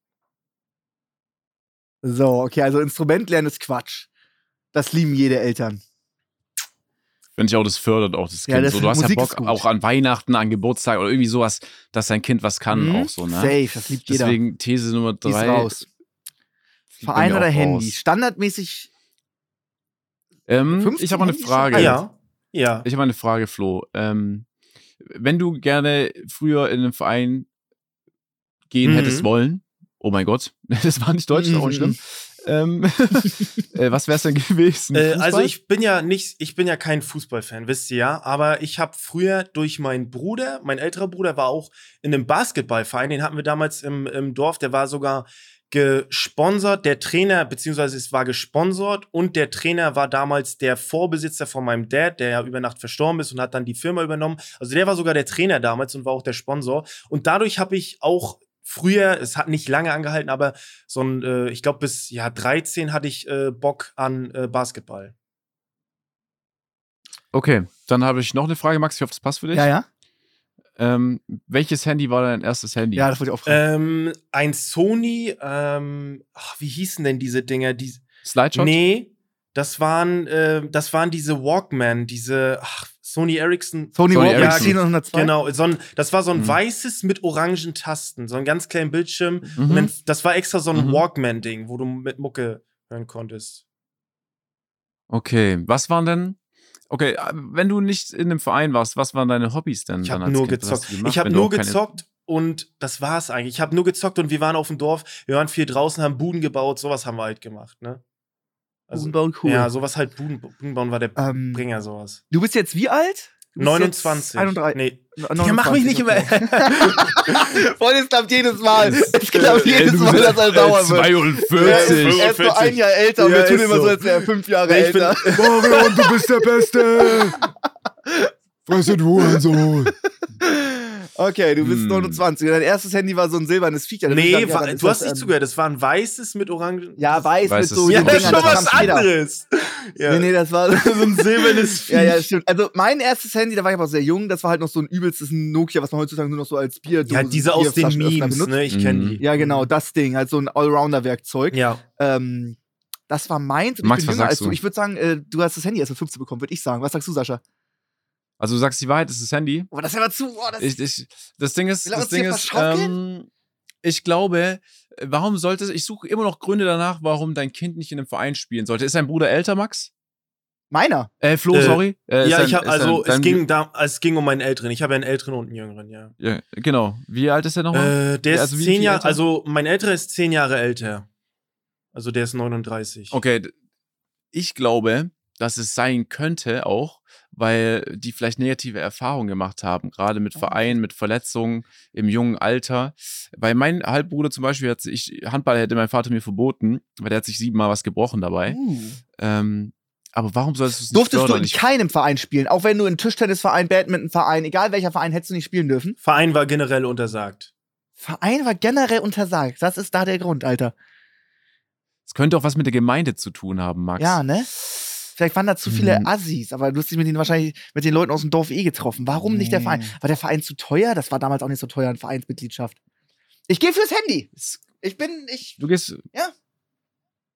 So, okay, also Instrument lernen ist Quatsch. Das lieben jede Eltern. Finde ich auch, das fördert auch das Ja, Kind. das so, du hast Musik ja Bock auch an Weihnachten, an Geburtstag oder irgendwie sowas, dass dein Kind was kann Mhm. auch so, ne? Safe, das liebt jeder. Deswegen These Nummer Die ist drei. raus. Verein oder Handy? raus. Standardmäßig. Ähm, 15 ich habe mal eine Frage. alt. Ja. Ja. Ich habe mal eine Frage, Flo. Ähm, wenn du gerne früher in einen Verein gehen Mhm. hättest wollen, oh mein Gott, *laughs* das war nicht Deutsch, ist auch nicht schlimm. Ähm, *laughs* äh, was wär's denn gewesen? Äh, also ich bin ja nicht, ich bin ja kein Fußballfan, wisst ihr ja, aber ich habe früher durch meinen Bruder, mein älterer Bruder war auch in einem Basketballverein, den hatten wir damals im, im Dorf, der war sogar gesponsert, der Trainer, beziehungsweise es war gesponsert und der Trainer war damals der Vorbesitzer von meinem Dad, der ja über Nacht verstorben ist und hat dann die Firma übernommen. Also der war sogar der Trainer damals und war auch der Sponsor. Und dadurch habe ich auch früher, es hat nicht lange angehalten, aber so ein, äh, ich glaube bis ja 13 hatte ich äh, Bock an äh, Basketball. Okay, dann habe ich noch eine Frage, Max. Ich hoffe, das passt für dich. Ja, ja. Ähm, welches Handy war dein erstes Handy? Ja, das wollte ich auch fragen. Ähm, ein Sony, ähm, ach, wie hießen denn diese Dinger? Die, Slideshot? nee, das waren, äh, das waren diese Walkman, diese ach, Sony Ericsson. Sony, Sony Ericsson. 10 und 102. Genau, so ein, das war so ein Mhm. weißes mit orangen Tasten, so ein ganz kleinen Bildschirm. Mhm. Und dann, das war extra so ein Mhm. Walkman-Ding, wo du mit Mucke hören konntest. Okay, was waren denn? Okay, äh, wenn du nicht in einem Verein warst, was waren deine Hobbys denn? Ich dann habe nur Kind? Gezockt. gemacht, Ich habe nur gezockt und das war's eigentlich. Ich habe nur gezockt und wir waren auf dem Dorf, wir waren viel draußen, haben Buden gebaut, sowas haben wir halt gemacht, ne? Also, Buden bauen, cool. Ja, sowas halt Buden, Buden bauen war der Ähm, Bringer, sowas. Du bist jetzt wie alt? Du bist 29. Jetzt 31. Nee. Ja, mach mich nicht immer. okay. *laughs* Freunde, es klappt jedes Mal. *laughs* Es klappt jedes Mal, dass er sauer wird. 42. Er ist nur ein Jahr älter und Ja, wir tun immer so, so. als wäre er fünf Jahre Nee, ich bin- älter. Marion, du bist der Beste. *laughs* Fresse du Hurensohn. Okay, du bist Hm. 29. Dein erstes Handy war so ein silbernes ist Nee, dann- ja, wa- dann ist du hast das, nicht ähm, zugehört. Das war ein weißes mit orangen. Ja, weiß Weißes mit so ja, das ist schon was anderes. *laughs* Ja. Nee, nee, das war *laughs* so ein silbernes *laughs* Ja, ja, Viech. stimmt. Also mein erstes Handy, da war ich aber sehr jung, das war halt noch so ein übelstes Nokia, was man heutzutage nur noch so als Bier Ja, diese aus den Memes, ne? Ich kenne Mhm. die. Ja, genau, das Ding, halt so ein Allrounder-Werkzeug. Ja. Ähm, das war meins. Max, ich bin was jünger sagst als du. du? Ich würde sagen, äh, du hast das Handy erst mit 15 bekommen, würde ich sagen. Was sagst du, Sascha? Also du sagst die Wahrheit, ist das Handy. Oh, das wäre mal zu. Oh, das Ich, ich, das Ding ist, das Ding ist, ähm, ich glaube, warum sollte ich suche immer noch Gründe danach, warum dein Kind nicht in einem Verein spielen sollte. Ist dein Bruder älter, Max? meiner. Äh, Flo, Äh, sorry. Äh, ist ja, dein- ich habe ist also dein- es ging da, es ging um meinen älteren. Ich habe ja einen älteren und einen jüngeren, ja. Ja, genau. Wie alt ist er nochmal? Äh, der ist also zehn Jahre, also mein älterer ist zehn Jahre älter. Also der ist 39. Okay, ich glaube, dass es sein könnte auch, weil die vielleicht negative Erfahrungen gemacht haben, gerade mit Vereinen, mit Verletzungen im jungen Alter. Weil mein Halbbruder zum Beispiel hat sich, Handball hätte mein Vater mir verboten, weil der hat sich siebenmal was gebrochen dabei. Uh. Ähm, aber warum solltest du es nicht Durftest du in keinem Verein spielen, auch wenn du in Tischtennisverein, Badmintonverein, egal welcher Verein, hättest du nicht spielen dürfen. Verein war generell untersagt. Verein war generell untersagt. Das ist da der Grund, Alter. Es könnte auch was mit der Gemeinde zu tun haben, Max. Ja, ne? Vielleicht waren da zu viele Mhm. Assis, aber du hast dich mit denen wahrscheinlich mit den Leuten aus dem Dorf eh getroffen. Warum nicht der Verein? War der Verein zu teuer? Das war damals auch nicht so teuer, eine Vereinsmitgliedschaft. Ich gehe fürs Handy. Ich bin, ich. Du gehst. Ja.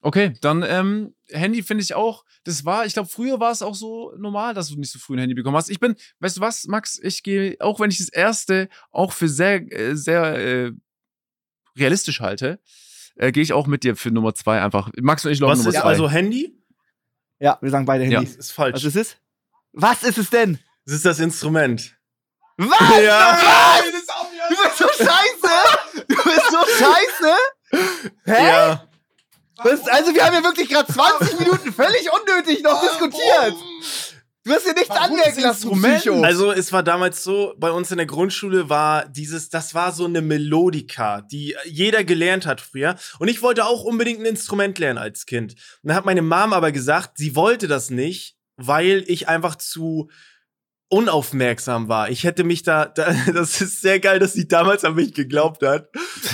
Okay, dann ähm, Handy finde ich auch, das war, ich glaube, früher war es auch so normal, dass du nicht so früh ein Handy bekommen hast. Ich bin, weißt du was, Max, ich gehe, auch wenn ich das erste auch für sehr, äh, sehr äh, realistisch halte, äh, gehe ich auch mit dir für Nummer zwei einfach. Max und ich Was Nummer ist zwei. also Handy? Ja, wir sagen beide Ja. Handys. Ist falsch. Was ist es? Was ist es denn? Das ist das Instrument. Was? Ja. Was? Du bist so scheiße! Du bist so scheiße! Hä? Ja. Was? Also, wir haben hier wirklich gerade 20 Minuten völlig unnötig noch diskutiert. Du hast hier nichts anmerken das lassen? Psycho. Also es war damals so, bei uns in der Grundschule war dieses, das war so eine Melodika, die jeder gelernt hat früher. Und ich wollte auch unbedingt ein Instrument lernen als Kind. Und dann hat meine Mom aber gesagt, sie wollte das nicht, weil ich einfach zu unaufmerksam war. Ich hätte mich da, da *laughs* das ist sehr geil, dass sie damals an mich geglaubt hat.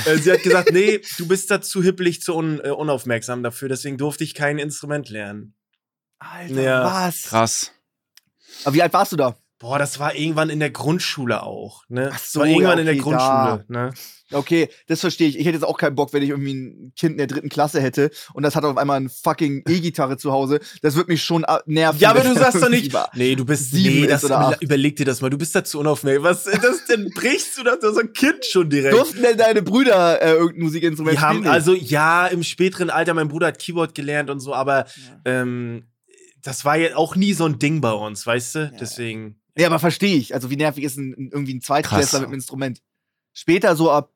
Äh, sie hat gesagt, nee, du bist da zu hippelig, zu un, äh, unaufmerksam dafür, deswegen durfte ich kein Instrument lernen. Alter, Ja. was? Krass. Aber wie alt warst du da? Boah, das war irgendwann in der Grundschule auch, ne? Ach das so, war irgendwann ja, in der okay, Grundschule, ne? Okay, das verstehe ich. Ich hätte jetzt auch keinen Bock, wenn ich irgendwie ein Kind in der dritten Klasse hätte und das hat auf einmal eine fucking *laughs* E-Gitarre zu Hause. Das wird mich schon äh, nerven. Ja, aber du das sagst doch *laughs* nicht, nee, du bist, sieben nee, das, oder acht. überleg dir das mal, du bist dazu unaufmerksam. Was, das, dann brichst du das, so ein Kind schon direkt. Durften denn deine Brüder äh, irgendein Musikinstrument Die haben, spielen? also ja, im späteren Alter, mein Bruder hat Keyboard gelernt und so, aber ähm, das war ja auch nie so ein Ding bei uns, weißt du? Deswegen. Nee, aber verstehe ich. Also wie nervig ist ein, irgendwie ein Zweitklässler mit einem Instrument? Später so ab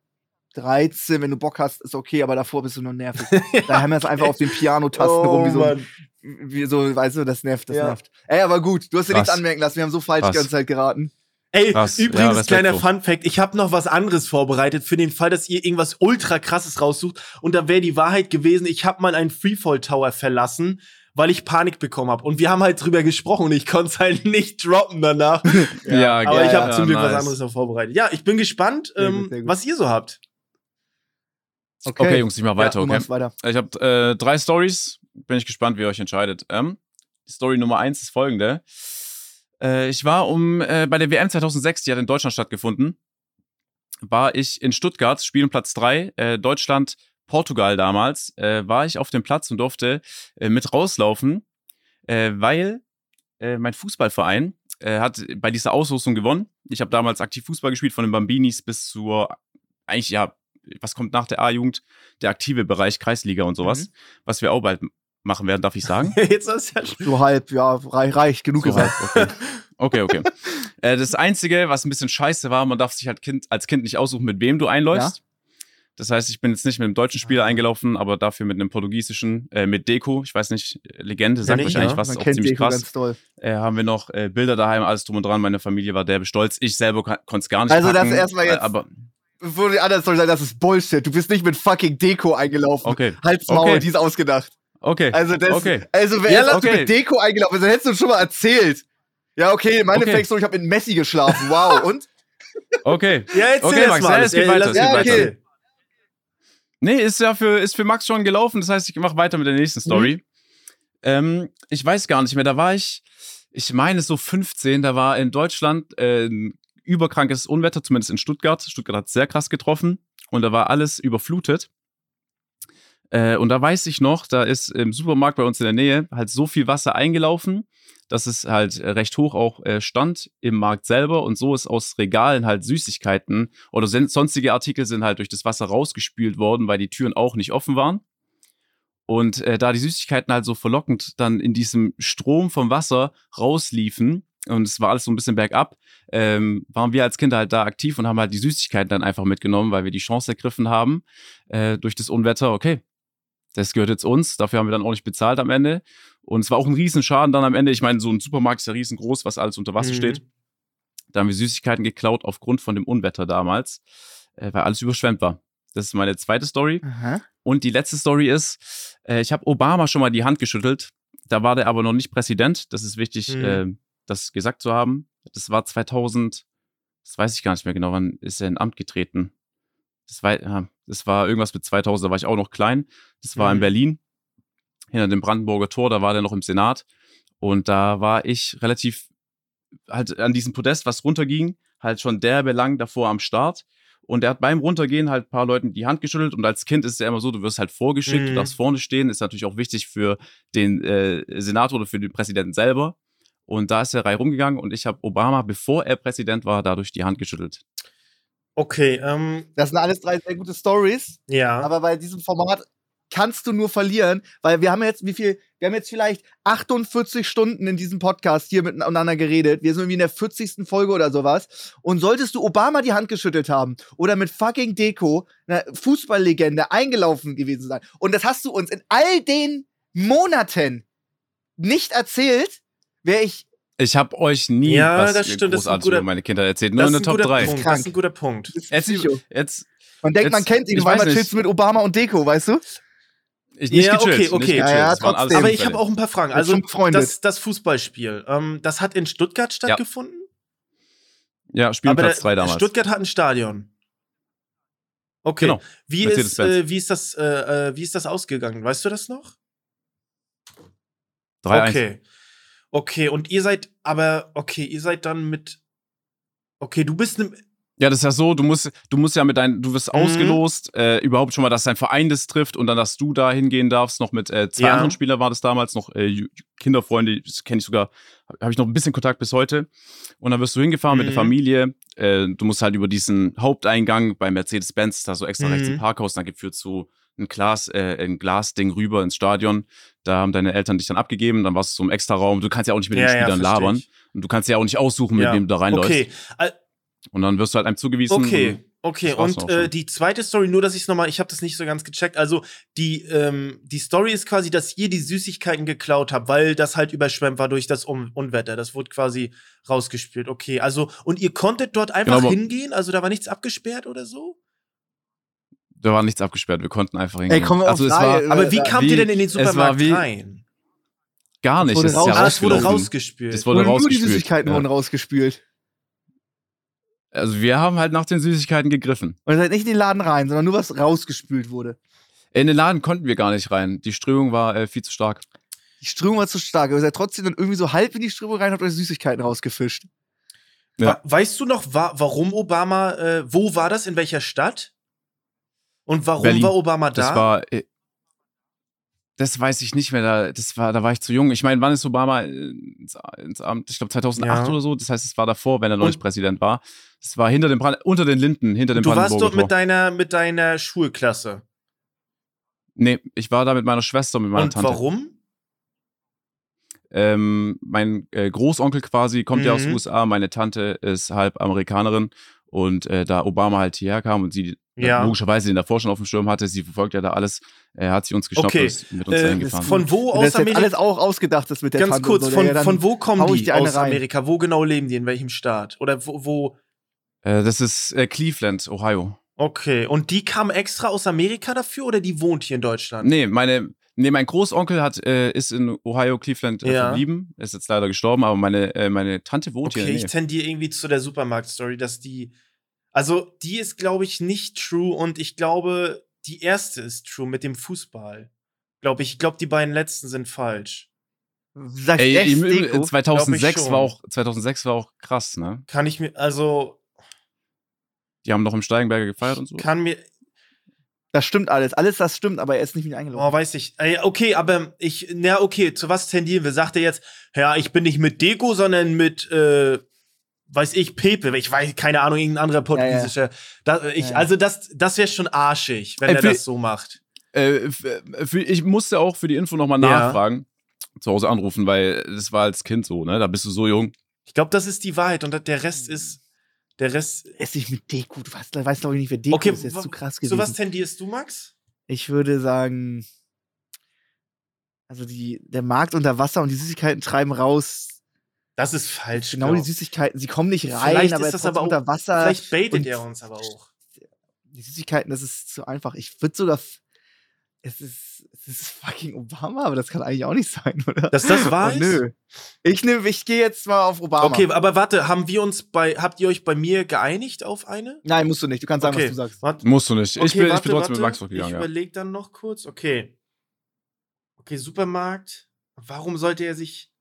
13, wenn du Bock hast, ist okay, aber davor bist du nur nervig. *laughs* da haben wir es einfach auf den Pianotasten rum, wie so, ein- wie so, weißt du, das nervt, das Ja. nervt. Ey, aber gut, du hast dir nichts anmerken lassen, wir haben so falsch Krass. die ganze Zeit geraten. Ey, Krass. Ja, übrigens, Respekt, kleiner. Fun Fact, ich habe noch was anderes vorbereitet für den Fall, dass ihr irgendwas ultra krasses raussucht und da wäre die Wahrheit gewesen, ich habe mal einen Freefall Tower verlassen, weil ich Panik bekommen habe und wir haben halt drüber gesprochen und ich *laughs* konnte es halt nicht droppen danach. *laughs* Ja, Aber geil. ich habe Ja, zum Glück was nice. anderes noch vorbereitet. Ja, ich bin gespannt, Sehr gut, ähm, sehr gut. was ihr so habt. Okay, Jungs, ich mach weiter, ja, okay? weiter. Ich habe äh, drei Stories. Bin ich gespannt, wie ihr euch entscheidet. Ähm, Story Nummer eins ist folgende. Äh, ich war um äh, bei der WM 2006, die hat in Deutschland stattgefunden, war ich in Stuttgart, Spiel Platz drei, äh, Deutschland, Portugal damals, äh, war ich auf dem Platz und durfte äh, mit rauslaufen, äh, weil äh, mein Fußballverein äh, hat bei dieser Auslosung gewonnen. Ich habe damals aktiv Fußball gespielt, von den Bambinis bis zur, eigentlich ja, was kommt nach der A-Jugend, der aktive Bereich Kreisliga und sowas, was wir auch bald machen werden, darf ich sagen? *laughs* Jetzt ist ja So halb, ja, reich, reich genug So gesagt. halb, Okay, okay. okay. äh, das Einzige, was ein bisschen scheiße war, man darf sich halt kind, als Kind nicht aussuchen, mit wem du einläufst. Das heißt, ich bin jetzt nicht mit einem deutschen Spieler eingelaufen, aber dafür mit einem portugiesischen, äh, mit Deko. Ich weiß nicht, Legende, sagt ich, wahrscheinlich ja. was, Man auch kennt ziemlich Deko krass. Äh, haben wir noch äh, Bilder daheim, alles drum und dran. Meine Familie war derbe stolz. Ich selber konnte es gar nicht Also das packen, erstmal jetzt- Äh, aber Bevor die anderen sagen, das ist Bullshit. Du bist nicht mit fucking Deko eingelaufen. okay, Halt's Maul, Okay. die ist ausgedacht. okay, Also, das, okay. also wer Ja, okay. mit Deko eingelaufen? ist, dann hättest du uns schon mal erzählt. Ja, okay, meine Okay. Fake Story, ich habe mit Messi geschlafen. Wow, und? Okay. Ja, erzähl Okay, das Max, mal. ja, es geht Ja, weiter, ja, okay. Nee, ist ja für, ist für Max schon gelaufen. Das heißt, ich mache weiter mit der nächsten Story. Ähm, ich weiß gar nicht mehr. Da war ich, ich meine so 15. Da war in Deutschland äh, ein überkrankes Unwetter, zumindest in Stuttgart. Stuttgart hat sehr krass getroffen und da war alles überflutet. Äh, und da weiß ich noch, da ist im Supermarkt bei uns in der Nähe halt so viel Wasser eingelaufen, dass es halt äh, recht hoch auch äh, stand im Markt selber und so ist aus Regalen halt Süßigkeiten oder sonstige Artikel sind halt durch das Wasser rausgespült worden, weil die Türen auch nicht offen waren. Und äh, da die Süßigkeiten halt so verlockend dann in diesem Strom vom Wasser rausliefen und es war alles so ein bisschen bergab, ähm, waren wir als Kinder halt da aktiv und haben halt die Süßigkeiten dann einfach mitgenommen, weil wir die Chance ergriffen haben äh, durch das Unwetter. Okay, das gehört jetzt uns. Dafür haben wir dann auch nicht bezahlt am Ende. Und es war auch ein Riesenschaden dann am Ende. Ich meine, so ein Supermarkt ist ja riesengroß, was alles unter Wasser Mhm. steht. Da haben wir Süßigkeiten geklaut aufgrund von dem Unwetter damals, äh, weil alles überschwemmt war. Das ist meine zweite Story. Aha. Und die letzte Story ist, äh, ich habe Obama schon mal die Hand geschüttelt. Da war der aber noch nicht Präsident. Das ist wichtig, Mhm. äh, das gesagt zu haben. Das war 2000, das weiß ich gar nicht mehr genau, wann ist er in Amt getreten. Das war, das war irgendwas mit 2000, da war ich auch noch klein. Das war in Mhm. Berlin, hinter dem Brandenburger Tor, da war der noch im Senat. Und da war ich relativ halt an diesem Podest, was runterging, halt schon derbe lang davor am Start. Und er hat beim Runtergehen halt ein paar Leuten die Hand geschüttelt. Und als Kind ist es ja immer so, du wirst halt vorgeschickt, du Mhm. darfst vorne stehen. Ist natürlich auch wichtig für den äh, Senator oder für den Präsidenten selber. Und da ist er Reihe rumgegangen und ich habe Obama, bevor er Präsident war, dadurch die Hand geschüttelt. Okay, ähm, Das sind alles drei sehr gute Stories. ja. Aber bei diesem Format kannst du nur verlieren, weil wir haben jetzt, wie viel, wir haben jetzt vielleicht 48 Stunden in diesem Podcast hier miteinander geredet. Wir sind irgendwie in der 40. Folge oder sowas. Und solltest du Obama die Hand geschüttelt haben oder mit fucking Deko, einer Fußballlegende, eingelaufen gewesen sein. Und das hast du uns in all den Monaten nicht erzählt, wäre ich. Ich habe euch nie Ja, was das stimmt, großartig über meine Kindheit erzählt. Nur in der Top guter 3. Punkt. Das ist ein guter Punkt. Jetzt, jetzt, Man denkt, Jetzt- man kennt ihn, nicht. chillst du mit Obama und Deko, weißt du? Ich nicht Ja, gechillt. okay, okay. Nicht gechillt. Ja, ja. Aber ich habe auch ein paar Fragen. Also, das, das Fußballspiel, ähm, das hat in Stuttgart stattgefunden? Ja, Aber Spielplatz der- 3 damals. Stuttgart hat ein Stadion. Okay. Genau. Wie, ist, äh, wie, ist das, äh, äh, wie ist das ausgegangen? Weißt du das noch? 3-1. Okay. Okay, und ihr seid, aber, okay, ihr seid dann mit. Okay, du bist ne, Ja, das ist ja so, du musst, du musst ja mit deinen, du wirst Mhm. ausgelost, äh, überhaupt schon mal, dass dein Verein das trifft und dann, dass du da hingehen darfst, noch mit äh, zwei Ja. anderen Spielern war das damals, noch äh, Kinderfreunde, das kenne ich sogar, habe ich noch ein bisschen Kontakt bis heute. Und dann wirst du hingefahren mit der Mhm. Familie, äh, du musst halt über diesen Haupteingang bei Mercedes-Benz, da so extra rechts Mhm. im Parkhaus, dann geführt zu ein Glas, äh, ein Glasding rüber ins Stadion. Da haben deine Eltern dich dann abgegeben, dann warst du so im Extraraum. Du kannst ja auch nicht mit den Spielern versteh labern. Und du kannst ja auch nicht aussuchen, mit Ja. wem du da reinläufst. Okay, Und dann wirst du halt einem zugewiesen. okay, okay. das war's Und äh, die zweite Story, nur dass ich es nochmal, ich habe das nicht so ganz gecheckt. Also, die, ähm, die Story ist quasi, dass ihr die Süßigkeiten geklaut habt, weil das halt überschwemmt war durch das Un Unwetter. Das wurde quasi rausgespielt. Okay, also, und ihr konntet dort einfach Genau, hingehen? Also, da war nichts abgesperrt oder so? Da war nichts abgesperrt, wir konnten einfach hingehen. kommen wir also auf es war Aber wie kamt wie- ihr denn in den es war Supermarkt wie- rein? gar nicht. wurde Es ist raus- ja Ah, es wurde rausgespült. Das wurde Nur die rausgespült. Süßigkeiten ja. wurden rausgespült. Also wir haben halt nach den Süßigkeiten gegriffen. Und ihr seid nicht in den Laden rein, sondern nur was rausgespült wurde. In den Laden konnten wir gar nicht rein. Die Strömung war äh, viel zu stark. Die Strömung war zu stark, aber ihr seid trotzdem dann irgendwie so halb in die Strömung rein und habt euch Süßigkeiten rausgefischt. Ja. Weißt du noch, wa warum Obama, äh, wo war das, in welcher Stadt? Und warum Berlin. war Obama da? Das war. Äh, das weiß ich nicht mehr. Da, das war, da war ich zu jung. Ich meine, wann ist Obama äh, ins, ins Amt? Ich glaube 2008 Ja. oder so. Das heißt, es war davor, wenn er noch Und- nicht Präsident war. Es war hinter dem Brand, unter den Linden, hinter dem du warst dort mit deiner, mit deiner Schulklasse. Nee, ich war da mit meiner Schwester, mit meiner Und Tante. warum? Ähm, mein äh, Großonkel quasi kommt ja aus den Mhm. USA, meine Tante ist halb Amerikanerin und äh, da Obama halt hierher kam und sie Ja. logischerweise den davor schon auf dem Schirm hatte, sie verfolgt ja da alles, er hat sie uns geschnappt Okay. und ist mit uns Äh, dahin gefahren. von wo aus Amerika? alles auch ausgedacht ist mit der Ganz Tante kurz, so, von, ja, von wo kommen die eine aus rein. Amerika? Wo genau leben die? In welchem Staat? Oder wo? wo äh, das ist äh, Cleveland, Ohio. okay. Und die kam extra aus Amerika dafür oder die wohnt hier in Deutschland? Nee, meine, nee, mein Großonkel hat, äh, ist in Ohio, Cleveland äh, Ja. verblieben, ist jetzt leider gestorben, aber meine, äh, meine Tante wohnt Okay, hier. ich Nee. tendiere irgendwie zu der Supermarkt-Story, dass die. Also, die ist, glaube ich, nicht true und ich glaube, die erste ist true mit dem Fußball. Glaube ich. Ich glaube, die beiden letzten sind falsch. Sagst Ey, echt im, im, Deko? 2006 schon. war auch 2006 war auch krass, ne? Kann ich mir, also, Die haben noch im Steigenberger gefeiert und so. kann mir, Das stimmt alles. Alles das stimmt, aber er ist nicht mit eingeladen. oh, weiß ich. Ey, Okay, aber ich, na, okay, zu was tendieren wir? Sagt er jetzt, ja, ich bin nicht mit Deko, sondern mit, äh, weiß ich, Pepe. Ich weiß, keine Ahnung, irgendein anderer portugiesischer. Da, ich, Ja, ja. Also, das, das wäre schon arschig, wenn Ey, er für- das so macht. Äh, äh, für, ich musste auch für die Info nochmal Ja. nachfragen, zu Hause anrufen, weil das war als Kind so, ne? Da bist du so jung. Ich glaube, das ist die Wahrheit und der Rest ist, der Rest, ist nicht mit Deko. Du weißt, weißt glaube ich nicht, wer Deko Okay, ist. Wa- zu krass gewesen. was tendierst du, Max? ich würde sagen, also die, der Markt unter Wasser und die Süßigkeiten treiben raus. Das ist falsch. Genau die glaub. Süßigkeiten, sie kommen nicht rein, Vielleicht aber ist das aber auch, unter Wasser. vielleicht baitet er uns aber auch. Die Süßigkeiten, das ist zu einfach. Ich würde sogar. Es ist, es ist *laughs* fucking Obama, aber das kann eigentlich auch nicht sein, *laughs* oder? Dass das wahr oh, ist? Nö. Ich nehme, ich gehe jetzt mal auf Obama. Okay, aber warte, haben wir uns bei, habt ihr euch bei mir geeinigt auf eine? Nein, musst du nicht. Du kannst sagen, Okay. was du sagst. Warte, Musst du nicht. ich, okay, bin, ich warte, bin trotzdem warte. mit Max Ich durchgegangen. Ja. überleg dann noch kurz. Okay. Okay, Supermarkt. Warum sollte er sich.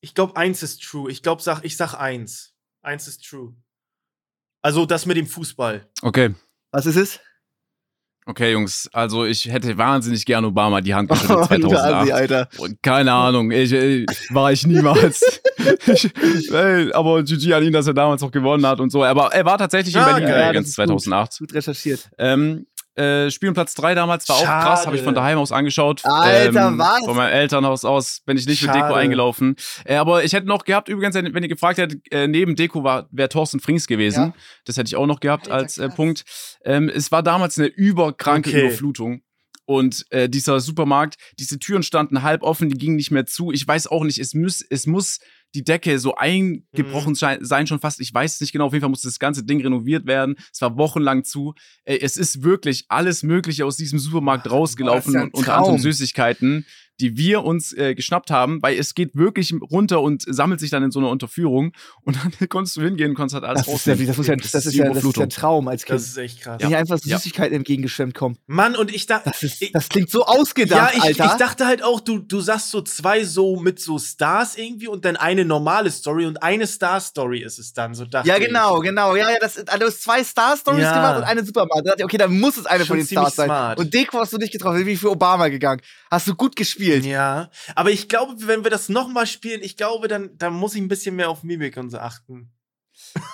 Ich glaube, eins ist true. Ich glaube, sag, ich sag eins. Eins ist true. Also das mit dem Fußball. Okay. Was ist es? Okay, Jungs, also ich hätte wahnsinnig gern Obama die Hand geschüttelt Oh, du Assi, 2008. Alter. Und keine Ahnung, ich, ich, war ich niemals. *laughs* ich, ey, aber GG an ihn, dass er damals noch gewonnen hat und so. Aber er war tatsächlich in Ah, Berlin geil. Ja, übrigens das ist gut. 2008. Gut recherchiert. Ähm, äh, Spiel um Platz 3 damals war auch krass, habe ich von Schade. daheim aus angeschaut. Alter, ähm, was? Von meinem Elternhaus aus bin ich nicht mit Schade. Deko eingelaufen. Äh, aber ich hätte noch gehabt, übrigens, wenn ihr gefragt hättet, äh, neben Deko war wäre Thorsten Frings gewesen. Ja. Das hätte ich auch noch gehabt Alter, als äh. Punkt. Ähm, es war damals eine überkranke Okay. Überflutung. Und äh, dieser Supermarkt, diese Türen standen halb offen, die gingen nicht mehr zu. Ich weiß auch nicht, es muss, es muss die Decke so eingebrochen Mhm. sein schon fast. Ich weiß es nicht genau. Auf jeden Fall musste das ganze Ding renoviert werden. Es war wochenlang zu. Es ist wirklich alles Mögliche aus diesem Supermarkt rausgelaufen, Boah, ja und unter anderem. Süßigkeiten, die wir uns äh, geschnappt haben, weil es geht wirklich runter und sammelt sich dann in so einer Unterführung. Und dann *laughs* konntest du hingehen und konntest halt alles Das ist, ja, das, muss ja, Das das, ist ist ja, das ist ja ein Traum als Kind. Das ist echt krass. Wenn hier einfach Ja. Süßigkeiten entgegengeschwemmt kommen. Mann, und ich dachte. Das, ist, Ich- das klingt so Ja, ausgedacht, ich, ich Alter. dachte halt auch, du, du sagst so zwei so mit so Stars irgendwie und dann eine normale Story und eine Star-Story ist es dann. So dachte ja, ich. genau, genau. Ja, ja, das, also du hast zwei Star-Stories Ja. gemacht und eine Supermarkt. Da dachte ich, okay, dann muss es eine Schon von den Stars sein. smart. Und Deko hast du nicht getroffen, bin ich für Obama gegangen. Hast du gut gespielt. Ja, aber ich glaube, wenn wir das nochmal spielen, ich glaube, dann, dann muss ich ein bisschen mehr auf Mimik und so achten.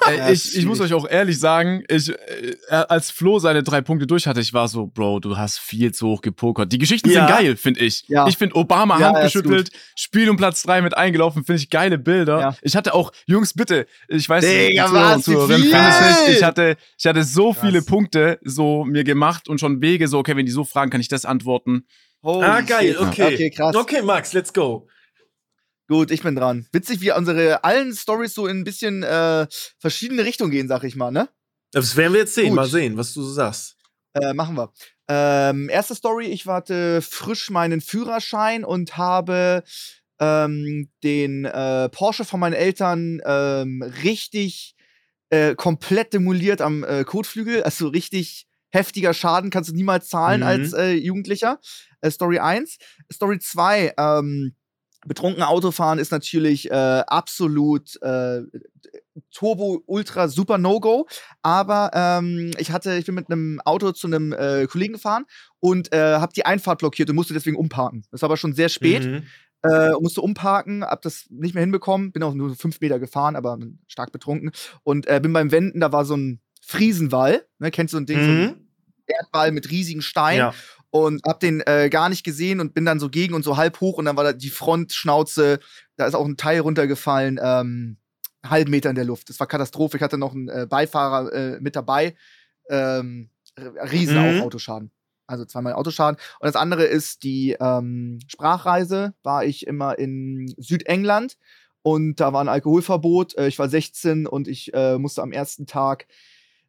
Äh, *laughs* Ja, ich, ich muss euch auch ehrlich sagen, ich, äh, als Flo seine drei Punkte durch hatte, ich war so, Bro, du hast viel zu hoch gepokert. Die Geschichten Ja. sind geil, finde ich. Ja. Ich finde Obama Ja, Hand ja, ist geschüttelt, Spiel um Platz drei mit eingelaufen, finde ich geile Bilder. Ja. Ich hatte auch, Jungs, bitte, ich weiß Digga, was, wie Zuhörerinnen viel? nicht. Ich hatte, ich hatte so Krass. viele Punkte so mir gemacht und schon Wege, so, okay, wenn die so fragen, kann ich das antworten. Holy ah, geil, shit. okay. Okay, krass. Okay, Max, let's go. Gut, ich bin dran. Witzig, wie unsere allen Stories so in ein bisschen äh, verschiedene Richtungen gehen, sag ich mal, ne? Das werden wir jetzt sehen. Gut. Mal sehen, was du so sagst. Äh, machen wir. Ähm, erste Story, ich warte frisch meinen Führerschein und habe ähm, den äh, Porsche von meinen Eltern ähm, richtig äh, komplett demoliert am äh, Kotflügel. Also richtig heftiger Schaden, kannst du niemals zahlen Mhm. als äh, Jugendlicher. Äh, Story 1. Story 2, ähm, betrunken Autofahren ist natürlich äh, absolut äh, Turbo, Ultra, Super No-Go. Aber ähm, ich hatte, ich bin mit einem Auto zu einem äh, Kollegen gefahren und äh, habe die Einfahrt blockiert und musste deswegen umparken. Das war aber schon sehr spät. Mhm. Äh, musste umparken, hab das nicht mehr hinbekommen, bin auch nur so fünf Meter gefahren, aber stark betrunken. Und äh, bin beim Wenden, da war so ein Friesenwall, ne, kennst du so ein Ding, so ein Mhm. Erdball mit riesigen Steinen. Ja. und hab den äh, gar nicht gesehen und bin dann so gegen und so halb hoch und dann war da die Frontschnauze, da ist auch ein Teil runtergefallen, ähm, halben Meter in der Luft. Das war Katastrophe. Ich hatte noch einen äh, Beifahrer äh, mit dabei. Ähm, riesen Mhm. auch Autoschaden. Also zweimal Autoschaden. Und das andere ist die ähm, Sprachreise. War ich immer in Südengland und da war ein Alkoholverbot. Äh, ich war 16 und ich äh, musste am ersten Tag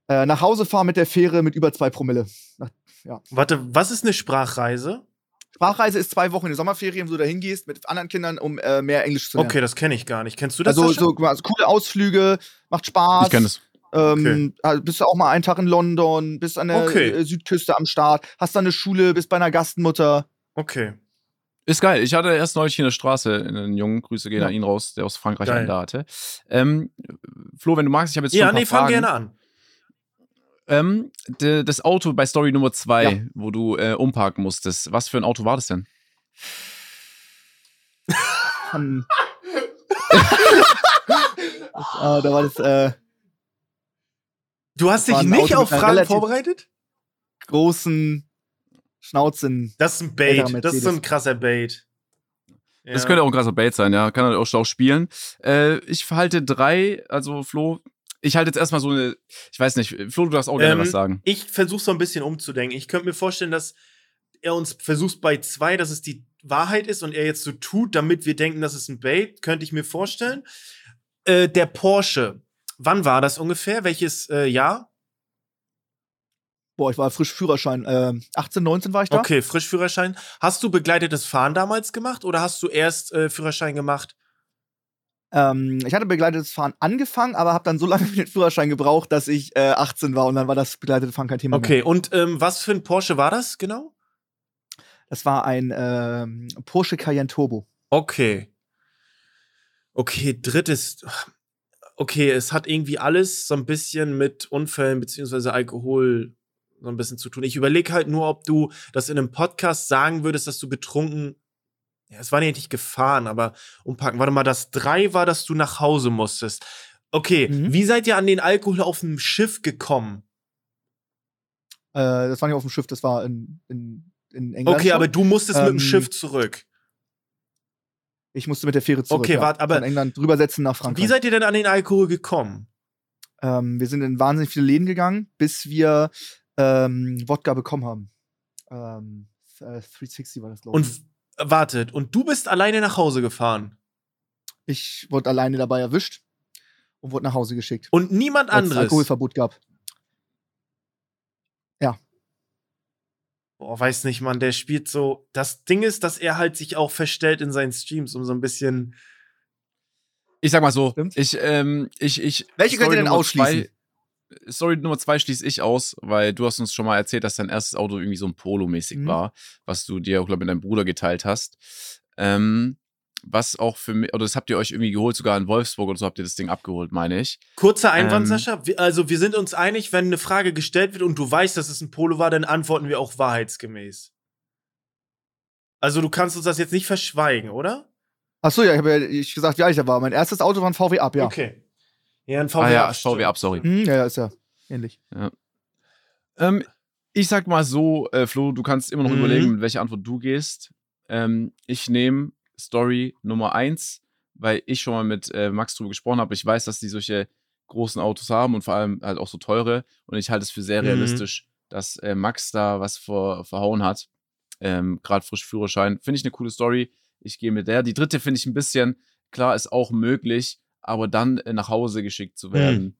äh, nach Hause fahren mit der Fähre mit über zwei Promille. Nach, Warte, was ist eine Sprachreise? Sprachreise ist zwei Wochen in den Sommerferien, wo du da hingehst mit anderen Kindern, um äh, mehr Englisch zu lernen. Okay, das kenne ich gar nicht. Kennst du das? Also so also coole Ausflüge, macht Spaß. Ich kenne das. Ähm, also Bist du auch mal einen Tag in London, bist an der Okay. äh, Südküste am Start, hast da eine Schule, bist bei einer Gastmutter. Okay. Ist geil. Ich hatte erst neulich hier in der Straße einen Jungen, Grüße gehen Ja. an ihn raus, der aus Frankreich Geil. einen da hatte. Ähm, Flo, wenn du magst, ich habe jetzt schon Ja, ein paar nee, fang gerne an. Ähm, de, das Auto bei Story Nummer 2, Ja. wo du äh, umparken musstest, was für ein Auto war das denn? Von *laughs* ah, da war das äh, Du hast dich nicht Auto auf Fragen vorbereitet? großen Schnauzen. Das ist ein Bait. Das ist so ein krasser Bait. Das Ja. könnte auch ein krasser Bait sein, ja. Kann halt auch schlau spielen. Äh, ich halte drei, also Flo, ich halte jetzt erstmal so eine, ich weiß nicht, Flo, du darfst auch gerne Ähm, was sagen. Ich versuche so ein bisschen umzudenken. Ich könnte mir vorstellen, dass er uns versucht bei zwei, dass es die Wahrheit ist und er jetzt so tut, damit wir denken, das ist ein Bait. Könnte ich mir vorstellen. Äh, der Porsche. Wann war das ungefähr? Welches äh, Jahr? Boah, ich war frisch Führerschein. Äh, 18, 19 war ich da. Okay, Frischführerschein. Hast du begleitetes Fahren damals gemacht oder hast du erst äh, Führerschein gemacht? Ähm, ich hatte begleitetes Fahren angefangen, aber habe dann so lange *laughs* für den Führerschein gebraucht, dass ich äh, 18 war und dann war das begleitete Fahren kein Thema mehr. Okay, und ähm, was für ein Porsche war das genau? Das war ein ähm, Porsche Cayenne Turbo. Okay. Okay, drittes. Okay, es hat irgendwie alles so ein bisschen mit Unfällen beziehungsweise Alkohol so ein bisschen zu tun. Ich überlege halt nur, ob du das in einem Podcast sagen würdest, dass du betrunken. Ja, es war ja nicht gefahren, aber umpacken. Warte mal, das drei war, dass du nach Hause musstest. Okay, Mhm. wie seid ihr an den Alkohol auf dem Schiff gekommen? Äh, das war nicht auf dem Schiff, das war in, in, in England. Okay, schon. aber du musstest mit dem Ähm, Schiff zurück. ich musste mit der Fähre zurück. Okay, ja. wart, aber- Von England rübersetzen nach Frankreich. Wie seid ihr denn an den Alkohol gekommen? ähm, wir sind in wahnsinnig viele Läden gegangen, bis wir ähm, Wodka bekommen haben. Ähm, äh, 360 war das, glaube Und ich. w- wartet, und du bist alleine nach Hause gefahren. Ich wurde alleine dabei erwischt und wurde nach Hause geschickt. Und niemand anderes. Alkoholverbot gab. Boah, weiß nicht, Mann, der spielt so. Das Ding ist, dass er halt sich auch verstellt in seinen Streams, um so ein bisschen. Ich sag mal so, Stimmt. ich, ähm, ich, ich. Welche könnt ihr denn Nummer ausschließen? Zwei, Story Nummer zwei schließe ich aus, weil du hast uns schon mal erzählt, dass dein erstes Auto irgendwie so ein Polo-mäßig Mhm. war, was du dir auch, glaube ich, mit deinem Bruder geteilt hast. Ähm, was auch für mich, oder das habt ihr euch irgendwie geholt, sogar in Wolfsburg oder so habt ihr das Ding abgeholt, meine ich. Kurzer Einwand, Ähm. Sascha. Also, wir sind uns einig, wenn eine Frage gestellt wird und du weißt, dass es ein Polo war, dann antworten wir auch wahrheitsgemäß. Also, du kannst uns das jetzt nicht verschweigen, oder? Achso, ja, ich habe ja ich gesagt, wie alt ich da war. Mein erstes Auto war ein VW Up, ja. Okay. Ja, ein VW ah ja, Up, VW ab, sorry. Hm, ja, ja, ist ja ähnlich. Ähm, ich sag mal so, äh, Flo, du kannst immer noch Mhm. überlegen, mit welcher Antwort du gehst. Ähm, ich nehme Story Nummer eins, weil ich schon mal mit äh, Max drüber gesprochen habe. Ich weiß, dass die solche großen Autos haben und vor allem halt auch so teure. Und ich halte es für sehr Mhm. realistisch, dass äh, Max da was ver verhauen hat. Ähm, Gerade frisch Führerschein. Finde ich eine coole Story. Ich gehe mit der. Die dritte finde ich ein bisschen, klar, ist auch möglich, aber dann äh, nach Hause geschickt zu werden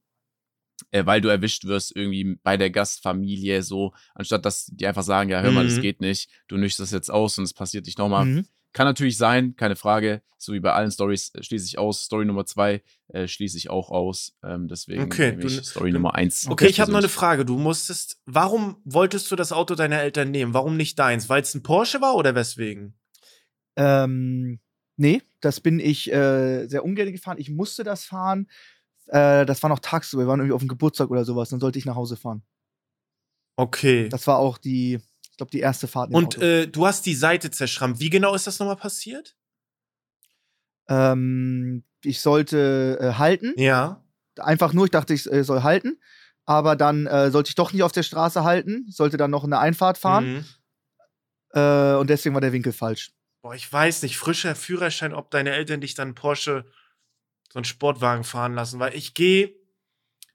äh, weil du erwischt wirst irgendwie bei der Gastfamilie so, anstatt dass die einfach sagen, ja, hör mal, das Mhm. geht nicht, du nüchterst jetzt aus und es passiert nicht nochmal. Mhm. Kann natürlich sein, keine Frage, so wie bei allen Stories äh, schließe ich aus. Story Nummer zwei äh, schließe ich auch aus, ähm, deswegen Okay, nehme du- ich Story du- Nummer eins. Okay, ich habe noch eine. Frage. Du musstest. Warum wolltest du das Auto deiner Eltern nehmen? Warum nicht deins? Weil es ein Porsche war oder weswegen? Ähm, nee, das bin ich äh, sehr ungern gefahren. Ich musste das fahren. Äh, das war noch tagsüber. Wir waren irgendwie auf dem Geburtstag oder sowas. Dann sollte ich nach Hause fahren. Okay. Das war auch die, ich glaube, die erste Fahrt. Und äh, du hast die Seite zerschrammt. Wie genau ist das nochmal passiert? ähm, ich sollte äh, halten. Ja. Einfach nur, ich dachte, ich äh, soll halten. Aber dann äh, sollte ich doch nicht auf der Straße halten. Sollte dann noch in der Einfahrt fahren. Mhm. Und deswegen war der Winkel falsch. Boah, ich weiß nicht, frischer Führerschein, ob deine Eltern dich dann Porsche, so einen Sportwagen fahren lassen, weil ich gehe,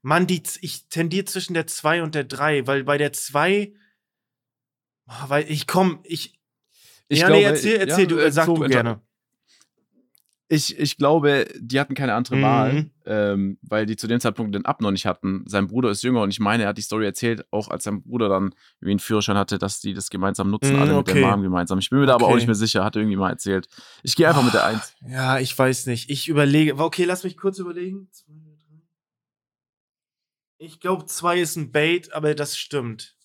Mann, die, ich tendiere zwischen der 2 und der 3, weil bei der 2, weil ich komm, ich, Ich ja, glaube, nee, erzähl, erzähl, ja, du, äh, sag so, du gerne. Ich, ich glaube, die hatten keine andere Mhm. Wahl, ähm, weil die zu dem Zeitpunkt den Ab noch nicht hatten. Sein Bruder ist jünger und ich meine, er hat die Story erzählt, auch als sein Bruder dann irgendwie einen Führerschein hatte, dass die das gemeinsam nutzen, Mhm, alle mit okay. der Mom gemeinsam. Ich bin mir da aber auch nicht mehr sicher, hat irgendwie mal erzählt. Ich gehe einfach mit der Eins. Ja, ich weiß nicht. Ich überlege. Okay, lass mich kurz überlegen. Zwei. Ich glaube, 2 ist ein Bait, aber das stimmt.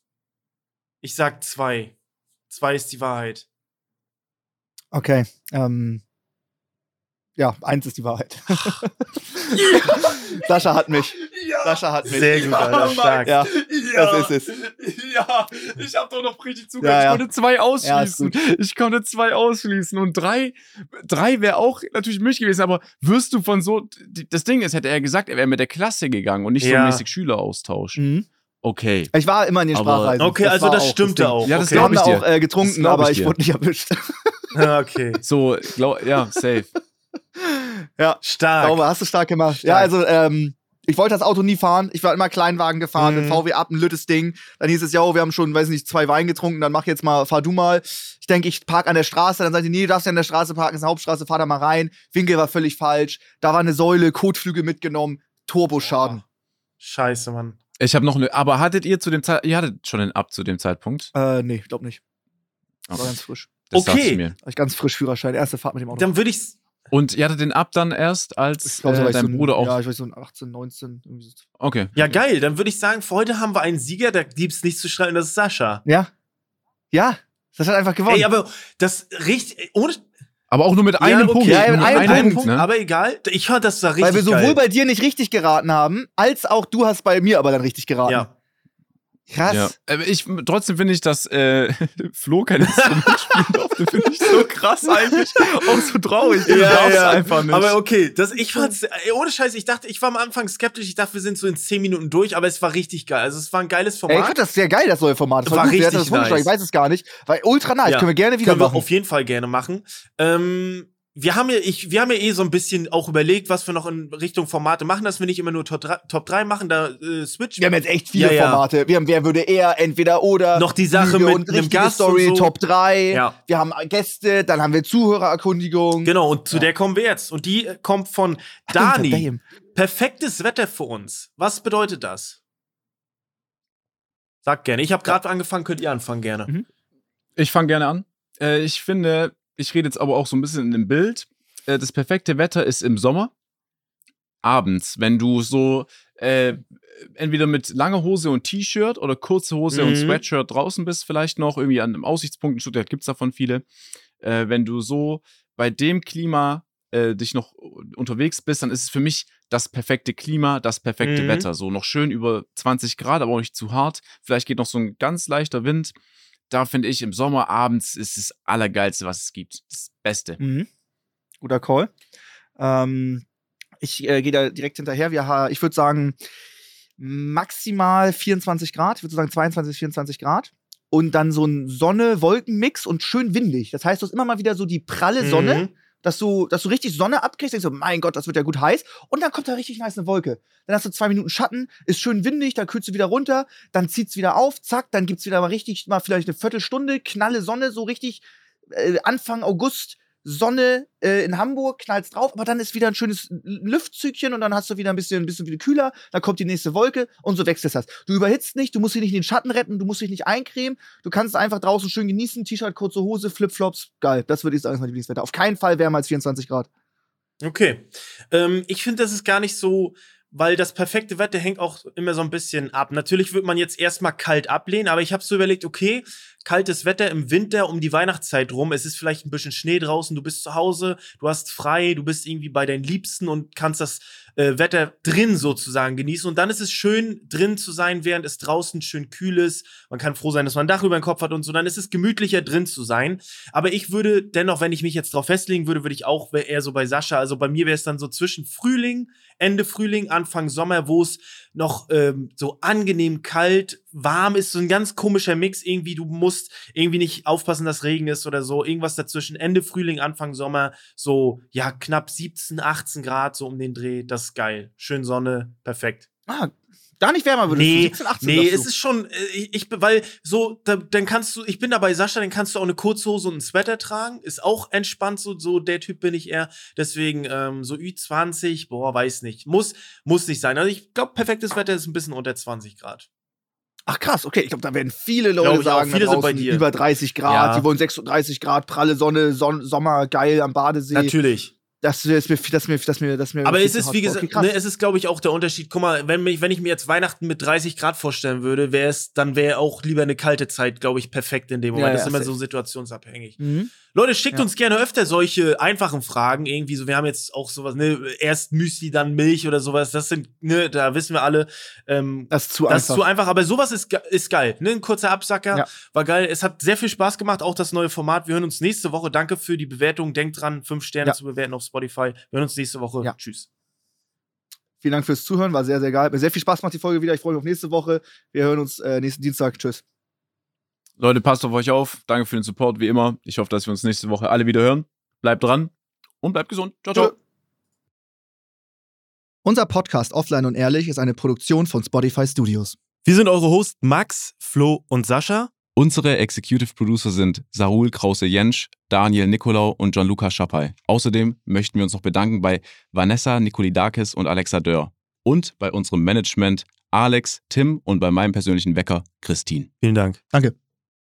Ich sag 2. 2 ist die Wahrheit. Okay. Ähm, ja, eins ist die Wahrheit. *laughs* Sascha hat mich. Sascha hat mich. Sehr gut, Alter. Stark. Ja, das ist es. Ja, ich habe doch noch richtig zugehört. Ja, ja. Ich konnte zwei Ja, ausschließen. ich konnte zwei ausschließen. Und drei, drei wäre auch natürlich möglich gewesen. Aber wirst du von so. Das Ding ist, hätte er gesagt, er wäre mit der Klasse gegangen und nicht so Ja. mäßig Schüleraustausch. Mhm. Okay. Ich war immer in den Sprachreisen. Okay, also war das auch stimmte auch. Ja, das okay. Wir haben glaub da ich auch dir. äh, Das getrunken, aber ich ich dir. wurde nicht erwischt. Ja, okay. So, glaub, ja, safe. *laughs* ja, Stark. sauber, hast du stark gemacht. Ja, Stark. also, ähm, ich wollte das Auto nie fahren. Ich war immer Kleinwagen gefahren, Mhm. mit VW ab, ein lüttes Ding. Dann hieß es, ja, oh, wir haben schon, weiß nicht, zwei Wein getrunken, dann mach jetzt mal, fahr du mal. Ich denke, ich park an der Straße. Dann sagt die, nee, du darfst ja an der Straße parken, ist eine Hauptstraße, fahr da mal rein. Winkel war völlig falsch. Da war eine Säule, Kotflügel mitgenommen, Turboschaden. Scheiße, Mann. Ich habe noch eine. Aber hattet ihr zu dem Zeitpunkt. Ihr hattet schon den Ab zu dem Zeitpunkt? Äh, nee, glaub nicht. War Okay. ganz frisch. Das Okay. War ich ganz frisch Führerschein, erste Fahrt mit dem Auto. Dann würde ich. Und ihr hattet den Ab dann erst, als war äh, dein so ein, Bruder auch. Ja, ich weiß so ein 18, 19. Irgendwie so. Okay. Ja, geil. Dann würde ich sagen, für heute haben wir einen Sieger, da gibt's nichts zu schreiben, das ist Sascha. Ja. Ja, das hat einfach gewonnen. Ey, aber das richtig. Ohne. Aber auch nur mit einem okay. Punkt. Ja, mit einem Punkt, ne? Aber egal. Ich fand das da richtig Weil wir sowohl geil. bei dir nicht richtig geraten haben, als auch du hast bei mir aber dann richtig geraten. Ja. Krass. Ja. Aber ich, trotzdem finde ich, dass äh, *laughs* Flo kein Instrument spielen durfte, finde ich so krass eigentlich. Auch so traurig. Du darfst einfach nicht. Aber okay, das, ich fand's, ey, ohne Scheiß, ich dachte, ich war am Anfang skeptisch, ich dachte, wir sind so in 10 Minuten durch, aber es war richtig geil. Also es war ein geiles Ey, ich Format. fand das sehr geil, das neue Format. Das war, War richtig das nice. Ich weiß es gar nicht. War ultra nice. Ja. Können wir gerne wieder Können wir machen. auf jeden Fall gerne machen. Ähm, wir haben ja, ich, wir haben ja eh so ein bisschen auch überlegt, was wir noch in Richtung Formate machen, dass wir nicht immer nur Top 3, Top 3 machen, da äh, switchen wir haben jetzt echt viele Ja, ja. Formate. Wir haben Wer würde eher, entweder oder. Noch die Sache Lüge mit und einem Gast Story, und so. Top 3. Ja. Wir haben Gäste, dann haben wir Zuhörererkundigung. Genau, und zu Ja. der kommen wir jetzt. Und die kommt von Dani. Damn. Perfektes Wetter für uns. Was bedeutet das? Sag gerne. Ich habe gerade angefangen, könnt ihr anfangen gerne. Mhm. Ich fange gerne an. Äh, ich finde, ich rede jetzt aber auch so ein bisschen in dem Bild. Äh, das perfekte Wetter ist im Sommer. Abends, wenn du so äh, entweder mit langer Hose und T-Shirt oder kurze Hose und Mhm. Sweatshirt draußen bist, vielleicht noch irgendwie an einem Aussichtspunkt in Stuttgart gibt es davon viele. Äh, wenn du so bei dem Klima äh, dich noch unterwegs bist, dann ist es für mich das perfekte Klima, das perfekte Mhm. Wetter. So noch schön über 20 Grad, aber auch nicht zu hart. Vielleicht geht noch so ein ganz leichter Wind. Da finde ich, im Sommer abends ist das Allergeilste, was es gibt. Das Beste. Mhm. Guter Call. Ähm, ich äh, gehe da direkt hinterher. Wir, ha- ich würde sagen, maximal 24 Grad. Ich würde sagen 22 bis 24 Grad. Und dann so ein Sonne-Wolken-Mix und schön windig. Das heißt, du hast immer mal wieder so die pralle Sonne, Mhm. Dass, du, dass du richtig Sonne abkriegst. Denkst so, mein Gott, das wird ja gut heiß. Und dann kommt da richtig nice eine Wolke. Dann hast du zwei Minuten Schatten, ist schön windig, da kühlst du wieder runter, dann zieht's wieder auf, zack, dann gibt's wieder mal richtig, mal vielleicht eine Viertelstunde, knalle Sonne, so richtig äh, Anfang August Sonne äh, in Hamburg, knallt's drauf, aber dann ist wieder ein schönes Lüftzügchen und dann hast du wieder ein bisschen, ein bisschen wieder kühler, dann kommt die nächste Wolke und so wechselt das. Du überhitzt nicht, du musst dich nicht in den Schatten retten, du musst dich nicht eincremen, du kannst einfach draußen schön genießen, T-Shirt, kurze Hose, Flipflops, geil. Das würde ich sagen, ist mein Lieblingswetter. Auf keinen Fall wärmer als 24 Grad. Okay. Ähm, ich finde, das ist gar nicht so, weil das perfekte Wetter hängt auch immer so ein bisschen ab. Natürlich wird man jetzt erstmal kalt ablehnen, aber ich habe so überlegt, okay, kaltes Wetter im Winter um die Weihnachtszeit rum, es ist vielleicht ein bisschen Schnee draußen, du bist zu Hause, du hast frei, du bist irgendwie bei deinen Liebsten und kannst das äh, Wetter drin sozusagen genießen. Und dann ist es schön, drin zu sein, während es draußen schön kühl ist. Man kann froh sein, dass man ein Dach über den Kopf hat und so. Dann ist es gemütlicher, drin zu sein. Aber ich würde dennoch, wenn ich mich jetzt drauf festlegen würde, würde ich auch eher so bei Sascha, also bei mir wäre es dann so zwischen Frühling, Ende Frühling, Anfang Sommer, wo es noch ähm, so angenehm kalt warm ist, so ein ganz komischer Mix. Irgendwie, du musst irgendwie nicht aufpassen, dass Regen ist oder so. Irgendwas dazwischen. Ende Frühling, Anfang Sommer, so, ja, knapp 17, 18 Grad, so um den Dreh. Das ist geil. Schön Sonne, perfekt. Ah, gar nicht wärmer würdest Nee, du. 17, 18 nee, es ist schon, äh, ich, ich weil so, da, dann kannst du, ich bin da bei Sascha, dann kannst du auch eine Kurzhose und einen Sweater tragen, ist auch entspannt, so, so der Typ bin ich eher. Deswegen ähm, so Ü20, boah, weiß nicht, muss, muss nicht sein. Also ich glaube, perfektes Wetter ist ein bisschen unter 20 Grad. Ach krass, okay. Ich glaube, da werden viele Leute sagen, Viele sind bei dir. über 30 Grad, Ja. die wollen 36 Grad, pralle Sonne, Son Sommer, geil am Badesee. Natürlich. Das ist mir, das mir, das mir, das mir. Aber es ist, wie gesagt, Okay, ne, es ist, glaube ich, auch der Unterschied. Guck mal, wenn, mich, wenn ich mir jetzt Weihnachten mit 30 Grad vorstellen würde, wäre es, dann wäre auch lieber eine kalte Zeit, glaube ich, perfekt in dem Moment. Ja, das ja, ist immer so situationsabhängig. Mhm. Leute, schickt Ja. uns gerne öfter solche einfachen Fragen. Irgendwie so, wir haben jetzt auch sowas, ne, erst Müsli, dann Milch oder sowas. Das sind, ne, da wissen wir alle, ähm, Das ist zu das einfach. ist zu einfach, aber sowas ist, ist geil. Ne? Ein kurzer Absacker. Ja. War geil. Es hat sehr viel Spaß gemacht, auch das neue Format. Wir hören uns nächste Woche. Danke für die Bewertung. Denkt dran, fünf Sterne Ja. zu bewerten auf Spotify. Wir hören uns nächste Woche. Tschüss. Vielen Dank fürs Zuhören, war sehr, sehr geil. Hat mir sehr viel Spaß gemacht, die Folge wieder. Ich freue mich auf nächste Woche. Wir hören uns äh, nächsten Dienstag. Tschüss. Leute, passt auf euch auf. Danke für den Support, wie immer. Ich hoffe, dass wir uns nächste Woche alle wieder hören. Bleibt dran und bleibt gesund. Ciao, ciao. Unser Podcast Offline und Ehrlich ist eine Produktion von Spotify Studios. Wir sind eure Hosts Max, Flo und Sascha. Unsere Executive Producer sind Sarul Krause-Jensch, Daniel Nicolau und Gianluca Schappay. Außerdem möchten wir uns noch bedanken bei Vanessa Nikolidakis und Alexa Dörr. Und bei unserem Management Alex, Tim und bei meinem persönlichen Wecker Christine. Vielen Dank. Danke.